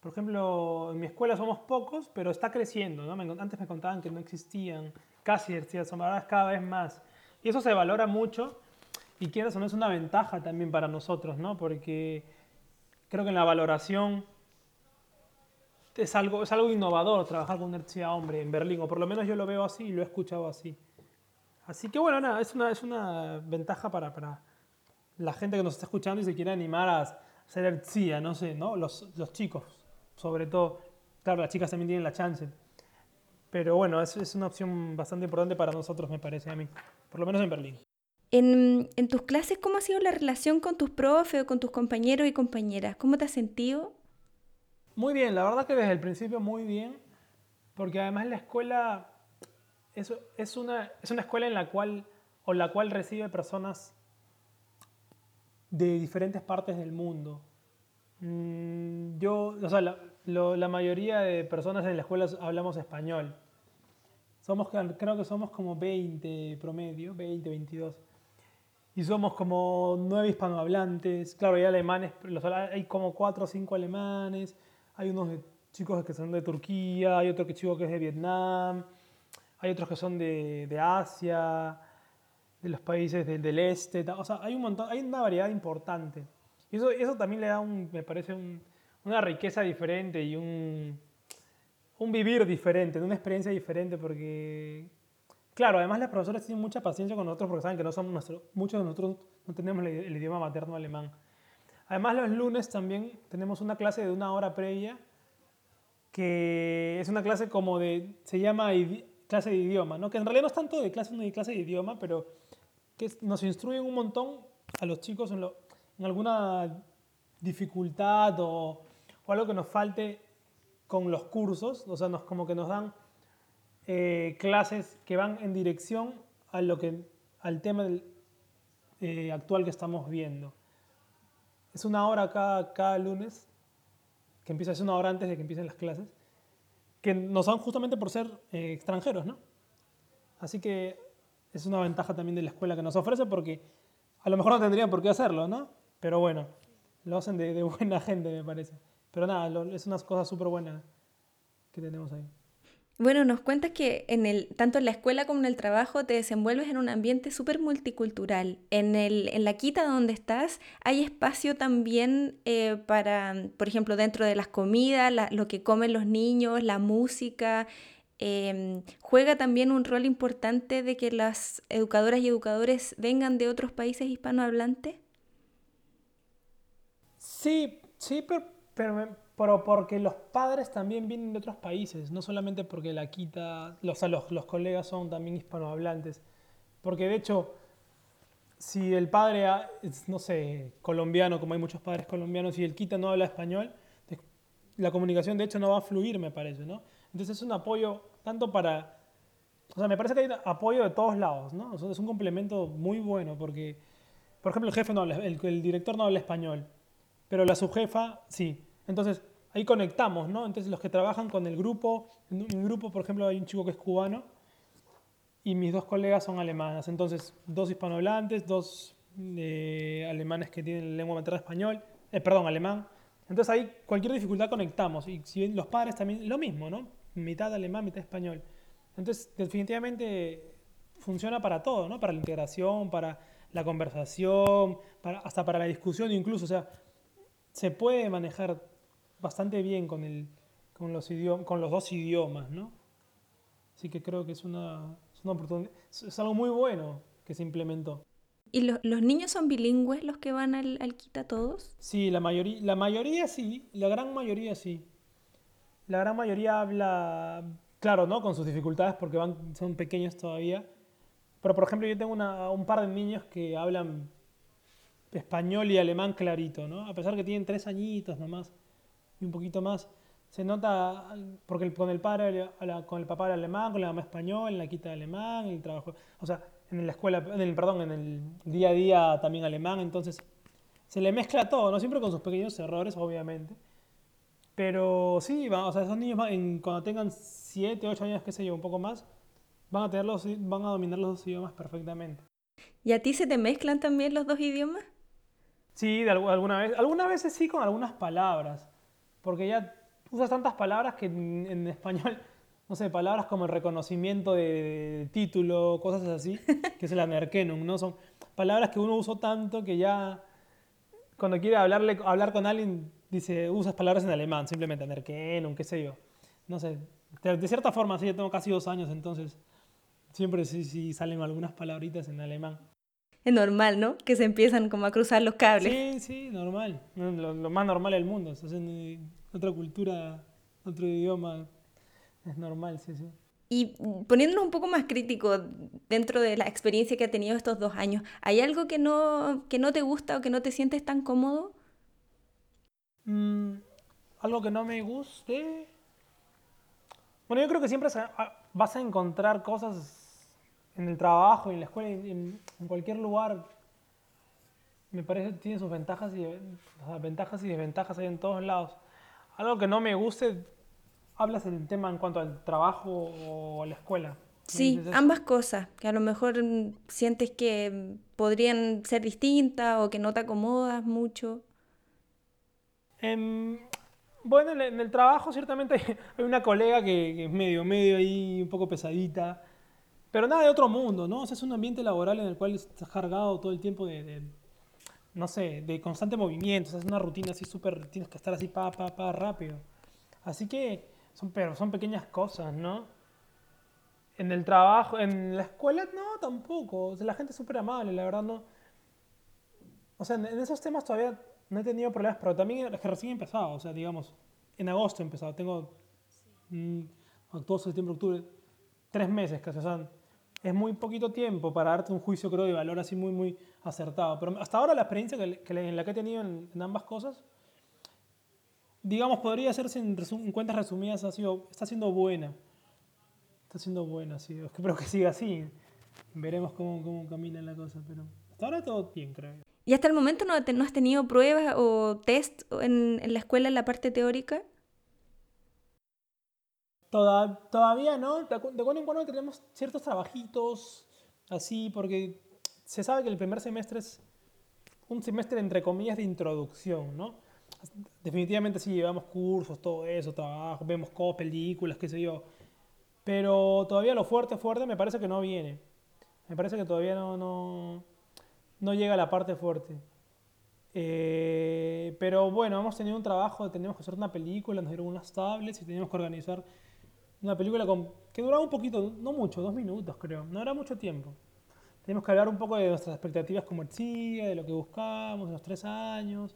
Por ejemplo, en mi escuela somos pocos, pero está creciendo. ¿no? Antes me contaban que no existían casi artistas hombres, ahora es cada vez más. Y eso se valora mucho y quieras o no es una ventaja también para nosotros, ¿no? porque creo que en la valoración es algo, es algo innovador trabajar con artista hombre en Berlín, o por lo menos yo lo veo así y lo he escuchado así. Así que bueno, nada, es una, es una ventaja para, para la gente que nos está escuchando y se quiere animar a ser artista, no sé, ¿no? Los, los chicos, sobre todo. Claro, las chicas también tienen la chance. Pero bueno, es, es una opción bastante importante para nosotros, me parece a mí. Por lo menos en Berlín. En, en, tus clases, ¿cómo ha sido la relación con tus profes o con tus compañeros y compañeras? ¿Cómo te has sentido? Muy bien, la verdad que desde el principio muy bien, porque además la escuela es, es, una, es una escuela en la cual, o la cual recibe personas de diferentes partes del mundo. Mm, yo, o sea, la, la, mayoría de personas en la escuela hablamos español. Somos, creo que somos como 20 promedio, 20, 22. Y somos como 9 hispanohablantes. Claro, hay alemanes, hay como 4 o 5 alemanes hay unos chicos que son de Turquía, hay otro chico que es de Vietnam, hay otros que son de, de Asia, de los países del, del, este, o sea, hay un montón, hay una variedad importante. Y eso, eso también le da, un, me parece, un, una riqueza diferente y un, un vivir diferente, una experiencia diferente, porque, claro, además las profesoras tienen mucha paciencia con nosotros porque saben que no somos nuestro, muchos de nosotros no tenemos el idioma materno alemán. Además, los lunes también tenemos una clase de una hora previa, que es una clase como de, se llama clase de idioma, ¿no? que en realidad no es tanto de clase, clase de idioma, pero que nos instruyen un montón a los chicos en, en alguna dificultad o, o, algo que nos falte con los cursos, o sea, nos, como que nos dan eh, clases que van en dirección a lo que, al tema eh, actual que estamos viendo. Es una hora cada, cada lunes, que empieza, es una hora antes de que empiecen las clases, que nos dan justamente por ser eh, extranjeros, ¿no? Así que es una ventaja también de la escuela que nos ofrece porque a lo mejor no tendrían por qué hacerlo, ¿no? Pero bueno, lo hacen de, buena *laughs* gente, me parece. Pero nada, es unas cosas súper buenas que tenemos ahí. Bueno, nos cuentas que en el, tanto en la escuela como en el trabajo te desenvuelves en un ambiente súper multicultural. En, el, en la quita donde estás hay espacio también eh, para, por ejemplo, dentro de las comidas, lo que comen los niños, la música. Em, juega también un rol importante de que las educadoras y educadores vengan de otros países hispanohablantes. Sí, sí, pero, pero pero porque los padres también vienen de otros países, no solamente porque la quita, los, los, los colegas son también hispanohablantes. Porque de hecho, si el padre es, no sé, colombiano, como hay muchos padres colombianos, y el quita no habla español, la comunicación de hecho no va a fluir, me parece, ¿no? Entonces es un apoyo tanto para... O sea, me parece que hay apoyo de todos lados, ¿no? O sea, es un complemento muy bueno porque, por ejemplo, el jefe no habla, el, el director no habla español, pero la subjefa sí. Entonces, ahí conectamos, ¿no? Entonces, los que trabajan con el grupo, en un grupo, por ejemplo, hay un chico que es cubano y mis dos colegas son alemanas. Entonces, dos hispanohablantes, dos eh, alemanes que tienen lengua materna español, eh, perdón, alemán. Entonces, ahí cualquier dificultad conectamos. Y si los padres también, lo mismo, ¿no? Mitad alemán, mitad español. Entonces, definitivamente funciona para todo, ¿no? Para la integración, para la conversación, para, hasta para la discusión incluso. O sea, se puede manejar bastante bien con, el, con, los, con los dos idiomas, ¿no? Así que creo que es una, es una oportunidad, es algo muy bueno que se implementó. ¿Y los, los niños son bilingües los que van al, al Quita todos? Sí, la mayoría, la mayoría sí, la gran mayoría sí. La gran mayoría habla, claro, ¿no? Con sus dificultades porque van, son pequeños todavía. Pero, por ejemplo, yo tengo una, un par de niños que hablan español y alemán clarito, ¿no? A pesar que tienen tres añitos nomás y un poquito más. Se nota, porque con el padre, con el papá era alemán, con la mamá español, en la quita alemán, el trabajo, o sea, en la escuela, en el, perdón, en el día a día también alemán, entonces se le mezcla todo, ¿no? Siempre con sus pequeños errores, obviamente. Pero sí, o sea, esos niños cuando tengan 7, 8 años, qué sé yo, un poco más, van a, tener los, van a dominar los dos idiomas perfectamente. ¿Y a ti se te mezclan también los dos idiomas? Sí, de alguna vez. Algunas veces sí con algunas palabras porque ya usas tantas palabras que en, español, no sé, palabras como el reconocimiento de, título, cosas así, que es el anerkenum, ¿no? Son palabras que uno usa tanto que ya cuando quiere hablarle, hablar con alguien dice, usas palabras en alemán, simplemente anerkenum, qué sé yo. No sé, de, cierta forma, sí, yo tengo casi dos años, entonces siempre sí, sí salen algunas palabritas en alemán es normal, ¿no? Que se empiezan como a cruzar los cables. Sí, sí, normal. Lo, más normal del mundo. Es en otra cultura, otro idioma. Es normal, sí, sí. Y poniéndonos un poco más crítico dentro de la experiencia que ha tenido estos dos años, ¿hay algo que no, que no te gusta o que no te sientes tan cómodo? Mm, algo que no me guste. Bueno, yo creo que siempre vas a encontrar cosas en el trabajo, en la escuela, en, cualquier lugar, me parece que tiene sus ventajas y, ventajas y desventajas ahí en todos lados. Algo que no me guste, hablas del tema en cuanto al trabajo o a la escuela. Sí, ambas cosas, que a lo mejor sientes que podrían ser distintas o que no te acomodas mucho. Em, bueno, en el, trabajo ciertamente *laughs* hay, una colega que, que, es medio, medio ahí, un poco pesadita. Pero nada de otro mundo, ¿no? O sea, es un ambiente laboral en el cual estás cargado todo el tiempo de, no sé, de constante movimiento. Es una rutina así súper, tienes que estar así pa, pa, pa, rápido. Así que son, pero son pequeñas cosas, ¿no? En el trabajo, en la escuela, no, tampoco. O la gente es súper amable, la verdad, no. O sea, en, esos temas todavía no he tenido problemas, pero también es que recién he empezado. O sea, digamos, en agosto he empezado. Tengo mm, octubre, septiembre, octubre, tres meses casi. O sea, es muy poquito tiempo para darte un juicio, creo, de valor así muy, muy acertado. Pero hasta ahora la experiencia que, en la que he tenido en, ambas cosas, digamos, podría hacerse en, cuentas resumidas, ha sido, está siendo buena. Está siendo buena, sí. *laughs* Espero que siga así. Veremos cómo, cómo camina la cosa, pero hasta ahora todo bien, creo. ¿Y hasta el momento no, no has tenido pruebas o test en, en la escuela en la parte teórica? todavía no, de, cuando en cuando tenemos ciertos trabajitos así, porque se sabe que el primer semestre es un semestre entre comillas de introducción, ¿no? Definitivamente sí, llevamos cursos, todo eso, trabajo, vemos cosas, películas, qué sé yo. Pero todavía lo fuerte, fuerte, me parece que no viene. Me parece que todavía no, no, no llega a la parte fuerte. Eh, pero bueno, hemos tenido un trabajo, tenemos que hacer una película, nos dieron unas tablets y teníamos que organizar una película que duraba un poquito, no mucho, dos minutos creo, no era mucho tiempo. Tenemos que hablar un poco de nuestras expectativas como de lo que buscamos, de los tres años,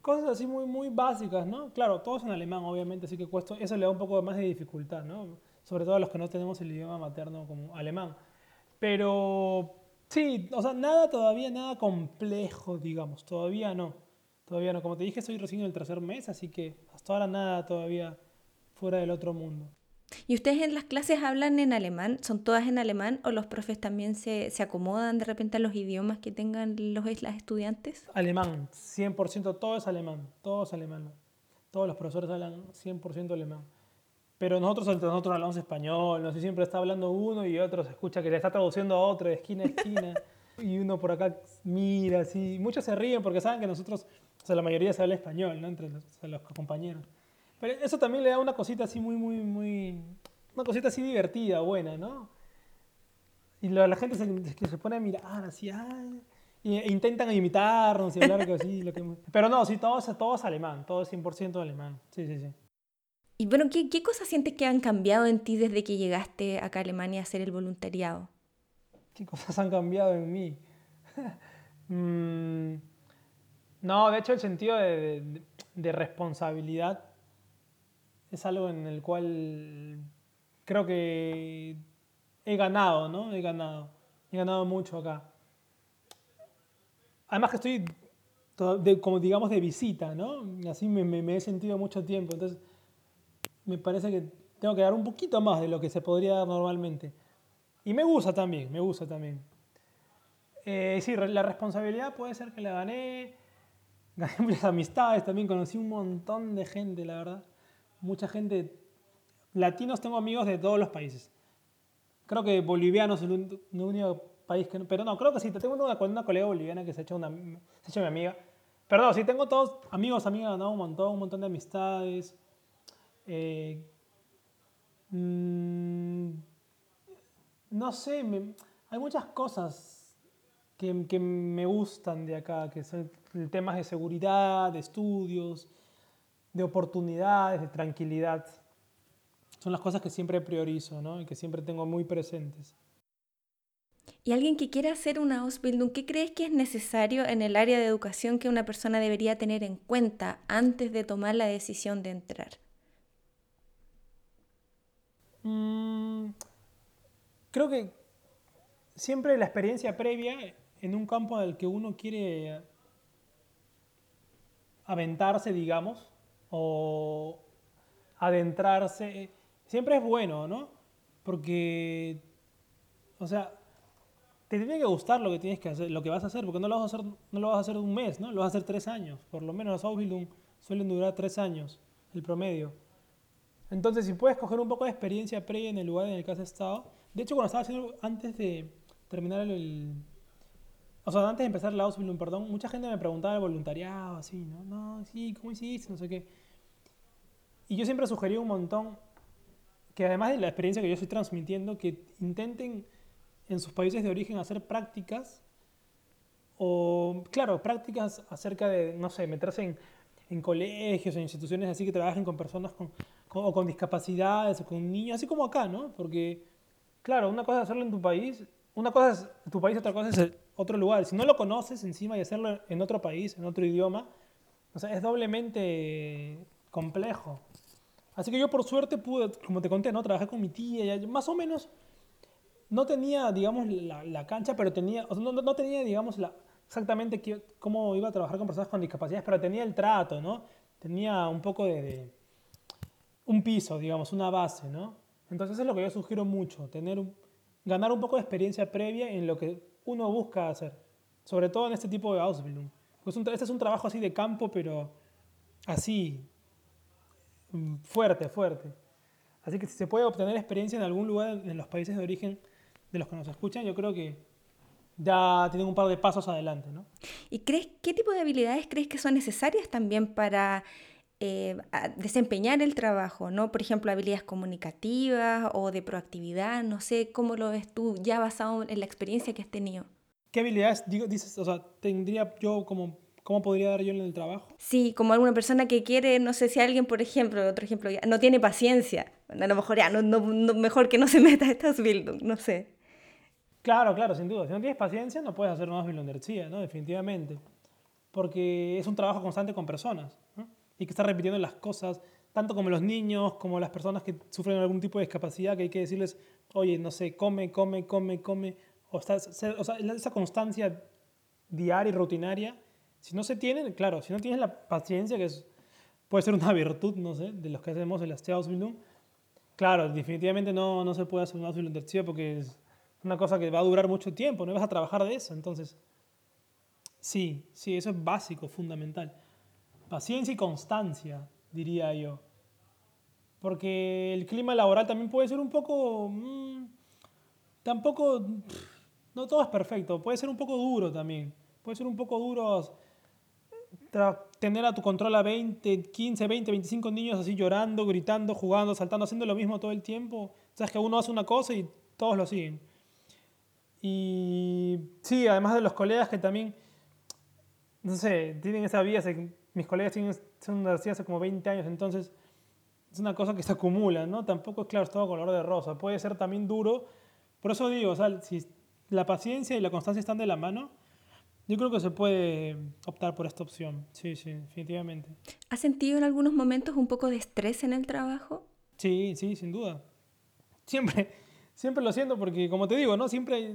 cosas así muy, muy básicas, ¿no? Claro, todos en alemán, obviamente, así que cuesta, eso le da un poco más de dificultad, ¿no? Sobre todo a los que no tenemos el idioma materno como alemán. Pero sí, o sea, nada todavía, nada complejo, digamos, todavía no. Todavía no. Como te dije, estoy recién en el tercer mes, así que hasta ahora nada todavía fuera del otro mundo. ¿Y ustedes en las clases hablan en alemán? ¿Son todas en alemán o los profes también se, se acomodan de repente a los idiomas que tengan los, las estudiantes? Alemán, 100%, todo es alemán, todo es alemán. Todos los profesores hablan 100% alemán. Pero nosotros entre nosotros hablamos español, no sé, siempre está hablando uno y otro se escucha que le está traduciendo a otro de esquina a esquina. *laughs* y uno por acá mira así. Muchos se ríen porque saben que nosotros, o sea, la mayoría se habla español, ¿no? Entre los, los compañeros. Pero eso también le da una cosita así muy, muy, muy... Una cosita así divertida, buena, ¿no? Y la, gente se, se pone a mirar así, ay, e intentan imitarnos y hablar así. Lo que, pero no, sí, todo, todo es alemán, todo es 100% alemán. Sí, sí, sí. Y bueno, ¿qué, ¿qué cosas sientes que han cambiado en ti desde que llegaste acá a Alemania a hacer el voluntariado? ¿Qué cosas han cambiado en mí? *laughs* Mm, no, de hecho el sentido de, de, responsabilidad es algo en el cual creo que he ganado, ¿no? He ganado. He ganado mucho acá. Además que estoy, de, como digamos, de visita, ¿no? Así me, he sentido mucho tiempo. Entonces, me parece que tengo que dar un poquito más de lo que se podría dar normalmente. Y me gusta también, me gusta también. Eh, sí, la responsabilidad puede ser que la gané. Gané muchas amistades también, conocí un montón de gente, la verdad. Mucha gente. Latinos tengo amigos de todos los países. Creo que bolivianos es el único país que no. Pero no, creo que sí. Tengo una, una colega boliviana que se ha hecho, una, se ha hecho mi amiga. Perdón, sí, tengo todos amigos, amigas, ¿no? un montón, un montón de amistades. Eh, mm, no sé, hay muchas cosas que, que, me gustan de acá, que son temas de seguridad, de estudios, de oportunidades, de tranquilidad. Son las cosas que siempre priorizo ¿no? y que siempre tengo muy presentes. Y alguien que quiera hacer una Ausbildung, ¿qué crees que es necesario en el área de educación que una persona debería tener en cuenta antes de tomar la decisión de entrar? Mm, creo que siempre la experiencia previa en un campo en el que uno quiere aventarse, digamos, o adentrarse, siempre es bueno, ¿no? Porque, o sea, te tiene que gustar lo que tienes que hacer, lo que vas a hacer, porque no lo vas a hacer, no lo vas a hacer un mes, ¿no? Lo vas a hacer tres años. Por lo menos los Ausbildung suelen durar tres años, el promedio. Entonces, si puedes coger un poco de experiencia previa en el lugar en el que has estado. De hecho, cuando estaba haciendo, antes de terminar el. O sea, antes de empezar la Ausbildung, perdón, mucha gente me preguntaba el voluntariado, así, ¿no? No, sí, ¿cómo hiciste? No sé qué. Y yo siempre sugerí un montón que además de la experiencia que yo estoy transmitiendo, que intenten en sus países de origen hacer prácticas o, claro, prácticas acerca de, no sé, meterse en, en colegios o instituciones así que trabajen con personas con, o con discapacidades, o con niños, así como acá, ¿no? Porque, claro, una cosa es hacerlo en tu país, una cosa es tu país, otra cosa es otro lugar. Si no lo conoces encima y hacerlo en otro país, en otro idioma, o sea, es doblemente complejo. Así que yo por suerte pude, como te conté, ¿no? Trabajé con mi tía, más o menos no tenía, digamos, la, cancha, pero tenía, o sea, no, no, tenía, digamos, la, exactamente cómo iba a trabajar con personas con discapacidades, pero tenía el trato, ¿no? Tenía un poco de un piso, digamos, una base, ¿no? Entonces eso es lo que yo sugiero mucho, tener ganar un poco de experiencia previa en lo que uno busca hacer, sobre todo en este tipo de Ausbildung. Pues este es un trabajo así de campo, pero así, mm, fuerte, fuerte. Así que si se puede obtener experiencia en algún lugar en los países de origen de los que nos escuchan, yo creo que ya tienen un par de pasos adelante, ¿no? ¿Y crees qué tipo de habilidades crees que son necesarias también para eh, desempeñar el trabajo, ¿no? Por ejemplo, habilidades comunicativas o de proactividad, no sé cómo lo ves tú, ya basado en la experiencia que has tenido. ¿Qué habilidades dices, o sea, tendría yo como ¿Cómo podría dar yo en el trabajo? Sí, como alguna persona que quiere, no sé si alguien, por ejemplo, otro ejemplo, no tiene paciencia. A lo mejor ya, no, mejor que no se *laughs* meta a estas Bildung, no sé. Claro, claro, sin duda. Si no tienes paciencia, no puedes hacer más Bildundercia, ¿no? Definitivamente. Porque es un trabajo constante con personas, ¿no? Y que está repitiendo las cosas, tanto como los niños, como las personas que sufren algún tipo de discapacidad, que hay que decirles, oye, no sé, come, come, come, come. O, sea, esa constancia diaria y rutinaria si no se tiene, claro, si no tienes la paciencia, que puede ser una virtud, no sé, de los que hacemos el Ausbildung, claro, definitivamente no, no se puede hacer un Ausbildung tercio porque es una cosa que va a durar mucho tiempo, no vas a trabajar de eso, entonces, sí, sí, eso es básico, fundamental. Paciencia y constancia, diría yo. Porque el clima laboral también puede ser un poco... Mm, tampoco... No todo es perfecto, puede ser un poco duro también. Puede ser un poco duro tener a tu control a 20, 15, 20, 25 niños así llorando, gritando, jugando, saltando, haciendo lo mismo todo el tiempo. Sabes que uno hace una cosa y todos lo siguen. Y sí, además de los colegas que también, no sé, tienen esa vida, mis colegas tienen, son así hace como 20 años, entonces es una cosa que se acumula, ¿no? Tampoco es claro, es todo color de rosa. Puede ser también duro. Por eso digo, o sea, si la paciencia y la constancia están de la mano, yo creo que se puede optar por esta opción, sí, sí, definitivamente. ¿Has sentido en algunos momentos un poco de estrés en el trabajo? Sí, sí, sin duda. Siempre, siempre lo siento porque, como te digo, ¿no? Siempre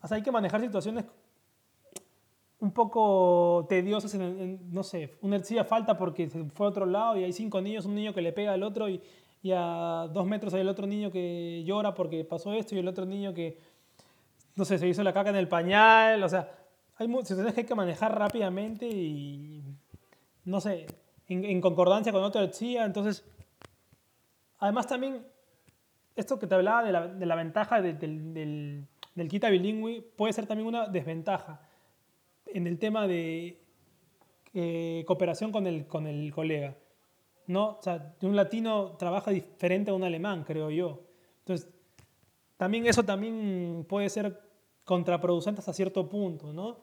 hay que manejar situaciones un poco tediosas, en, no sé, una energía falta porque se fue a otro lado y hay cinco niños, un niño que le pega al otro y, y a dos metros hay el otro niño que llora porque pasó esto y el otro niño que, no sé, se hizo la caca en el pañal, o sea, hay situaciones que hay que manejar rápidamente y, no sé, en, concordancia con otra chía. Entonces, además también, esto que te hablaba de la, ventaja del, del, del quita bilingüe puede ser también una desventaja en el tema de eh, cooperación con el, con el colega. ¿no? O sea, un latino trabaja diferente a un alemán, creo yo. Entonces, también eso también puede ser contraproducente hasta cierto punto, ¿no?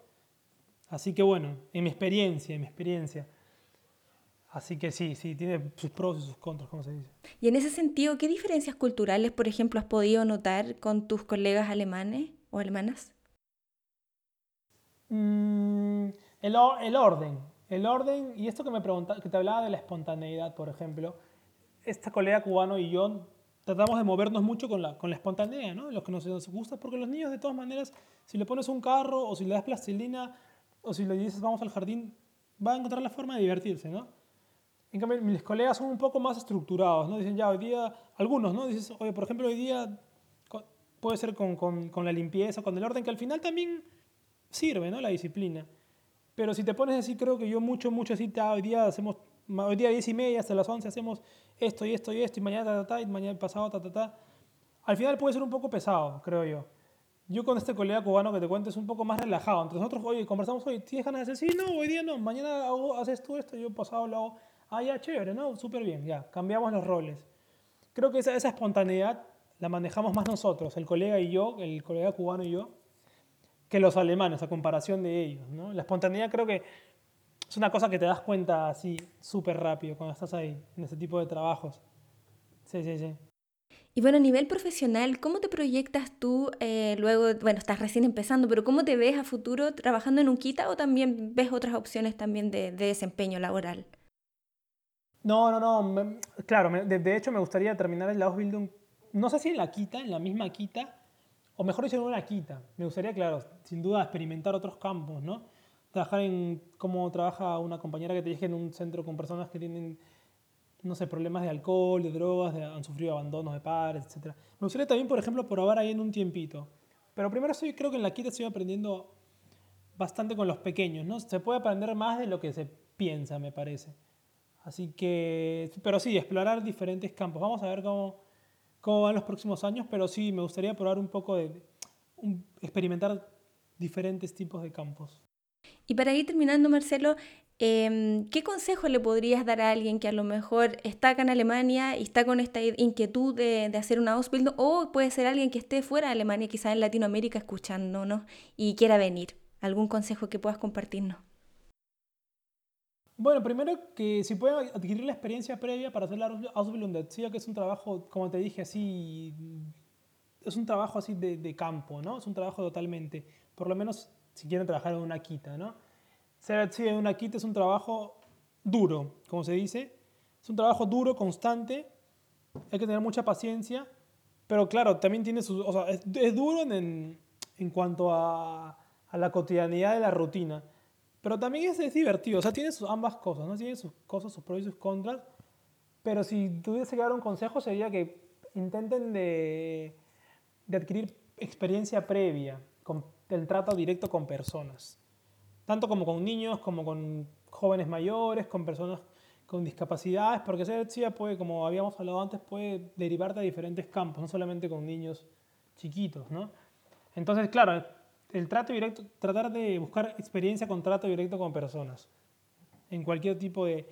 Así que bueno, en mi experiencia, en mi experiencia. Así que sí, sí, tiene sus pros y sus contras, como se dice. Y en ese sentido, ¿qué diferencias culturales, por ejemplo, has podido notar con tus colegas alemanes o alemanas? Mm, el, orden, el orden, y esto que me pregunta, que te hablaba de la espontaneidad, por ejemplo, esta colega cubano y yo tratamos de movernos mucho con la, con la espontaneidad, ¿no? Los que nos, nos gusta, porque los niños de todas maneras, si le pones un carro o si le das plastilina o si le dices vamos al jardín, va a encontrar la forma de divertirse, ¿no? En cambio, mis colegas son un poco más estructurados, ¿no? Dicen, ya, hoy día, algunos, ¿no? Dices, oye, por ejemplo, hoy día puede ser con, con, con la limpieza, con el orden, que al final también sirve, ¿no? La disciplina. Pero si te pones así, creo que yo mucho, mucho así, hoy día hacemos, hoy día 10 y media hasta las 11 hacemos esto y esto y esto, y mañana ta, ta, ta, y mañana pasado ta, ta, ta. Al final puede ser un poco pesado, creo yo. Yo con este colega cubano que te cuento es un poco más relajado. Entre nosotros, oye, conversamos hoy, ¿tienes ganas de decir? Sí, no, hoy día no, mañana hago, haces tú esto, yo pasado lo hago. Ah, ya, chévere, ¿no? Súper bien, ya, cambiamos los roles. Creo que esa, esa espontaneidad la manejamos más nosotros, el colega y yo, el colega cubano y yo, que los alemanes, a comparación de ellos, ¿no? La espontaneidad creo que es una cosa que te das cuenta así súper rápido cuando estás ahí, en ese tipo de trabajos. Sí, sí, sí. Y bueno, a nivel profesional, ¿cómo te proyectas tú eh, luego, bueno, estás recién empezando, pero ¿cómo te ves a futuro trabajando en un quita o también ves otras opciones también de, desempeño laboral? No, no, no, claro, de, hecho me gustaría terminar el Ausbildung, no sé si en la quita, en la misma quita, o mejor dicho en una quita. Me gustaría, claro, sin duda experimentar otros campos, ¿no? Trabajar en cómo trabaja una compañera que te dije en un centro con personas que tienen no sé, problemas de alcohol, de drogas, han sufrido abandonos de padres, etc. Me gustaría también, por ejemplo, probar ahí en un tiempito. Pero primero estoy, creo que en la quita estoy aprendiendo bastante con los pequeños, ¿no? Se puede aprender más de lo que se piensa, me parece. Así que, pero sí, explorar diferentes campos. Vamos a ver cómo, cómo van los próximos años, pero sí, me gustaría probar un poco de, experimentar diferentes tipos de campos. Y para ir terminando, Marcelo, Em, ¿Qué consejo le podrías dar a alguien que a lo mejor está acá en Alemania y está con esta inquietud de, hacer una Ausbildung o puede ser alguien que esté fuera de Alemania, quizás en Latinoamérica escuchándonos y quiera venir? ¿Algún consejo que puedas compartirnos? Bueno, primero que si pueden adquirir la experiencia previa para hacer la Ausbildung de que es un trabajo, como te dije, así, es un trabajo así de, de campo, ¿no? Es un trabajo totalmente, por lo menos si quieren trabajar en una quita, ¿no? Ser en una quita es un trabajo duro, como se dice. Es un trabajo duro, constante. Hay que tener mucha paciencia. Pero claro, también tiene sus... O sea, es, duro en, en cuanto a, a, la cotidianidad de la rutina. Pero también es, divertido. O sea, tiene sus, ambas cosas, ¿no? Tiene sus cosas, sus pros y sus contras. Pero si tuviese que dar un consejo sería que intenten de, de adquirir experiencia previa con el trato directo con personas tanto como con niños, como con jóvenes mayores, con personas con discapacidades, porque ser ETSIA puede, como habíamos hablado antes, puede derivarte a diferentes campos, no solamente con niños chiquitos, ¿no? Entonces, claro, el trato directo, tratar de buscar experiencia con trato directo con personas, en cualquier tipo de,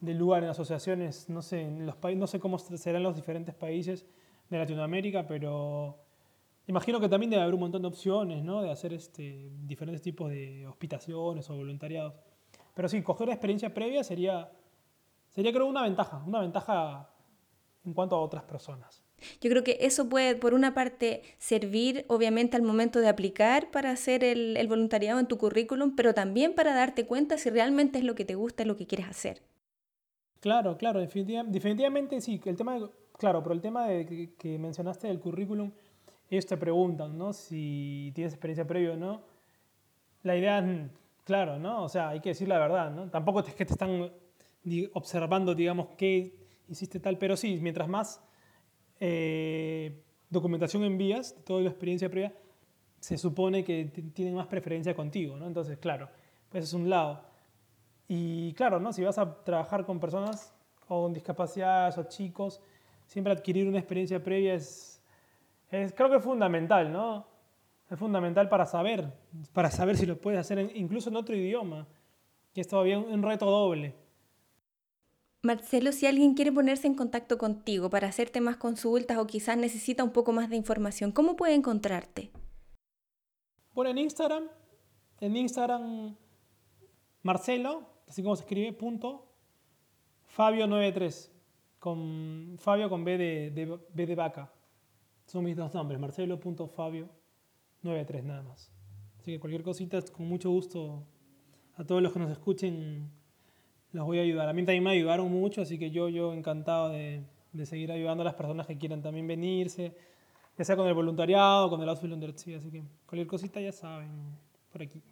de lugar, en asociaciones, no sé, en los no sé cómo serán los diferentes países de Latinoamérica, pero Imagino que también debe haber un montón de opciones, ¿no? De hacer este, diferentes tipos de hospitaciones o voluntariados. Pero sí, coger la experiencia previa sería, sería creo una ventaja, una ventaja en cuanto a otras personas. Yo creo que eso puede, por una parte, servir obviamente al momento de aplicar para hacer el, el, voluntariado en tu currículum, pero también para darte cuenta si realmente es lo que te gusta, es lo que quieres hacer. Claro, claro, definitivamente, sí. El tema claro, pero el tema de que, que mencionaste del currículum, ellos te preguntan, ¿no? Si tienes experiencia previa o no. La idea claro, ¿no? O sea, hay que decir la verdad, ¿no? Tampoco es que te están observando, digamos, qué hiciste tal, pero sí, mientras más eh, documentación envías, toda la experiencia previa, se supone que tienen más preferencia contigo, ¿no? Entonces, claro, pues es un lado. Y claro, ¿no? Si vas a trabajar con personas con discapacidades o chicos, siempre adquirir una experiencia previa es creo que es fundamental, ¿no? Es fundamental para saber, para saber si lo puedes hacer incluso en otro idioma, que es todavía un reto doble. Marcelo, si alguien quiere ponerse en contacto contigo para hacerte más consultas o quizás necesita un poco más de información, ¿cómo puede encontrarte? Bueno, en Instagram, en Instagram Marcelo, así como se escribe, punto, Fabio93, con Fabio con B de, B de vaca. Son mis dos nombres, marcelo.fabio93 nada más. Así que cualquier cosita, con mucho gusto a todos los que nos escuchen, los voy a ayudar. A mí también me ayudaron mucho, así que yo, yo encantado de, de seguir ayudando a las personas que quieran también venirse, ya sea con el voluntariado, con el Ausbildung así que cualquier cosita ya saben, por aquí.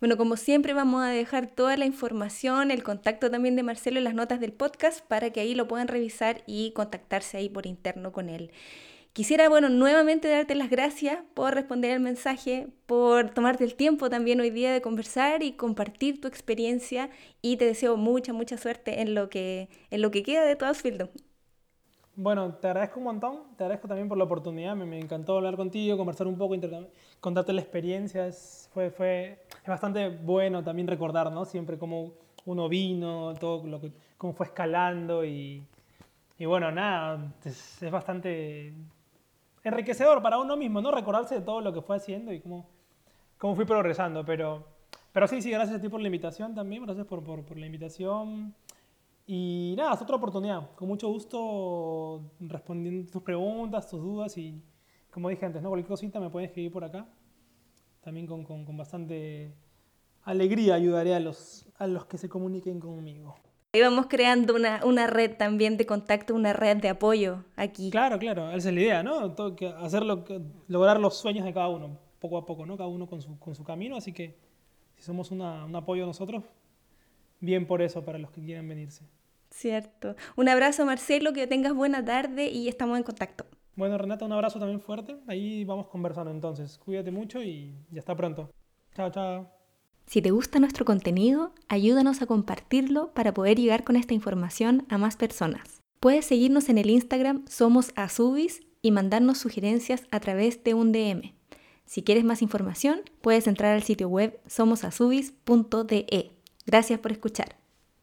Bueno, como siempre vamos a dejar toda la información, el contacto también de Marcelo en las notas del podcast para que ahí lo puedan revisar y contactarse ahí por interno con él. Quisiera, bueno, nuevamente darte las gracias por responder el mensaje, por tomarte el tiempo también hoy día de conversar y compartir tu experiencia y te deseo mucha, mucha suerte en lo que, en lo que queda de tu Ausbildung. Bueno, te agradezco un montón, te agradezco también por la oportunidad, me, me encantó hablar contigo, conversar un poco, contarte la experiencia, es, fue, fue, es bastante bueno también recordar, ¿no? Siempre cómo uno vino, todo cómo fue escalando y, y bueno, nada, es bastante enriquecedor para uno mismo, ¿no? Recordarse de todo lo que fue haciendo y cómo, cómo fui progresando. Pero, pero sí, sí, gracias a ti por la invitación también, gracias por, por, por la invitación. Y nada, es otra oportunidad. Con mucho gusto respondiendo tus preguntas, tus dudas y, como dije antes, ¿no? cualquier cosita me pueden escribir por acá. También con, con, con bastante alegría ayudaré a los, a los que se comuniquen conmigo. Íbamos creando una, una, red también de contacto, una red de apoyo aquí. Claro, claro, esa es la idea, ¿no? Todo, que hacerlo, lograr los sueños de cada uno, poco a poco, ¿no? Cada uno con su, con su camino, así que si somos una, un apoyo nosotros, bien por eso para los que quieran venirse. Cierto. Un abrazo, Marcelo, que tengas buena tarde y estamos en contacto. Bueno, Renata, un abrazo también fuerte. Ahí vamos conversando entonces. Cuídate mucho y ya está pronto. Chao, chao. Si te gusta nuestro contenido, ayúdanos a compartirlo para poder llegar con esta información a más personas. Puedes seguirnos en el Instagram Somos Azubis y mandarnos sugerencias a través de un DM. Si quieres más información, puedes entrar al sitio web somosazubis.de. Gracias por escuchar.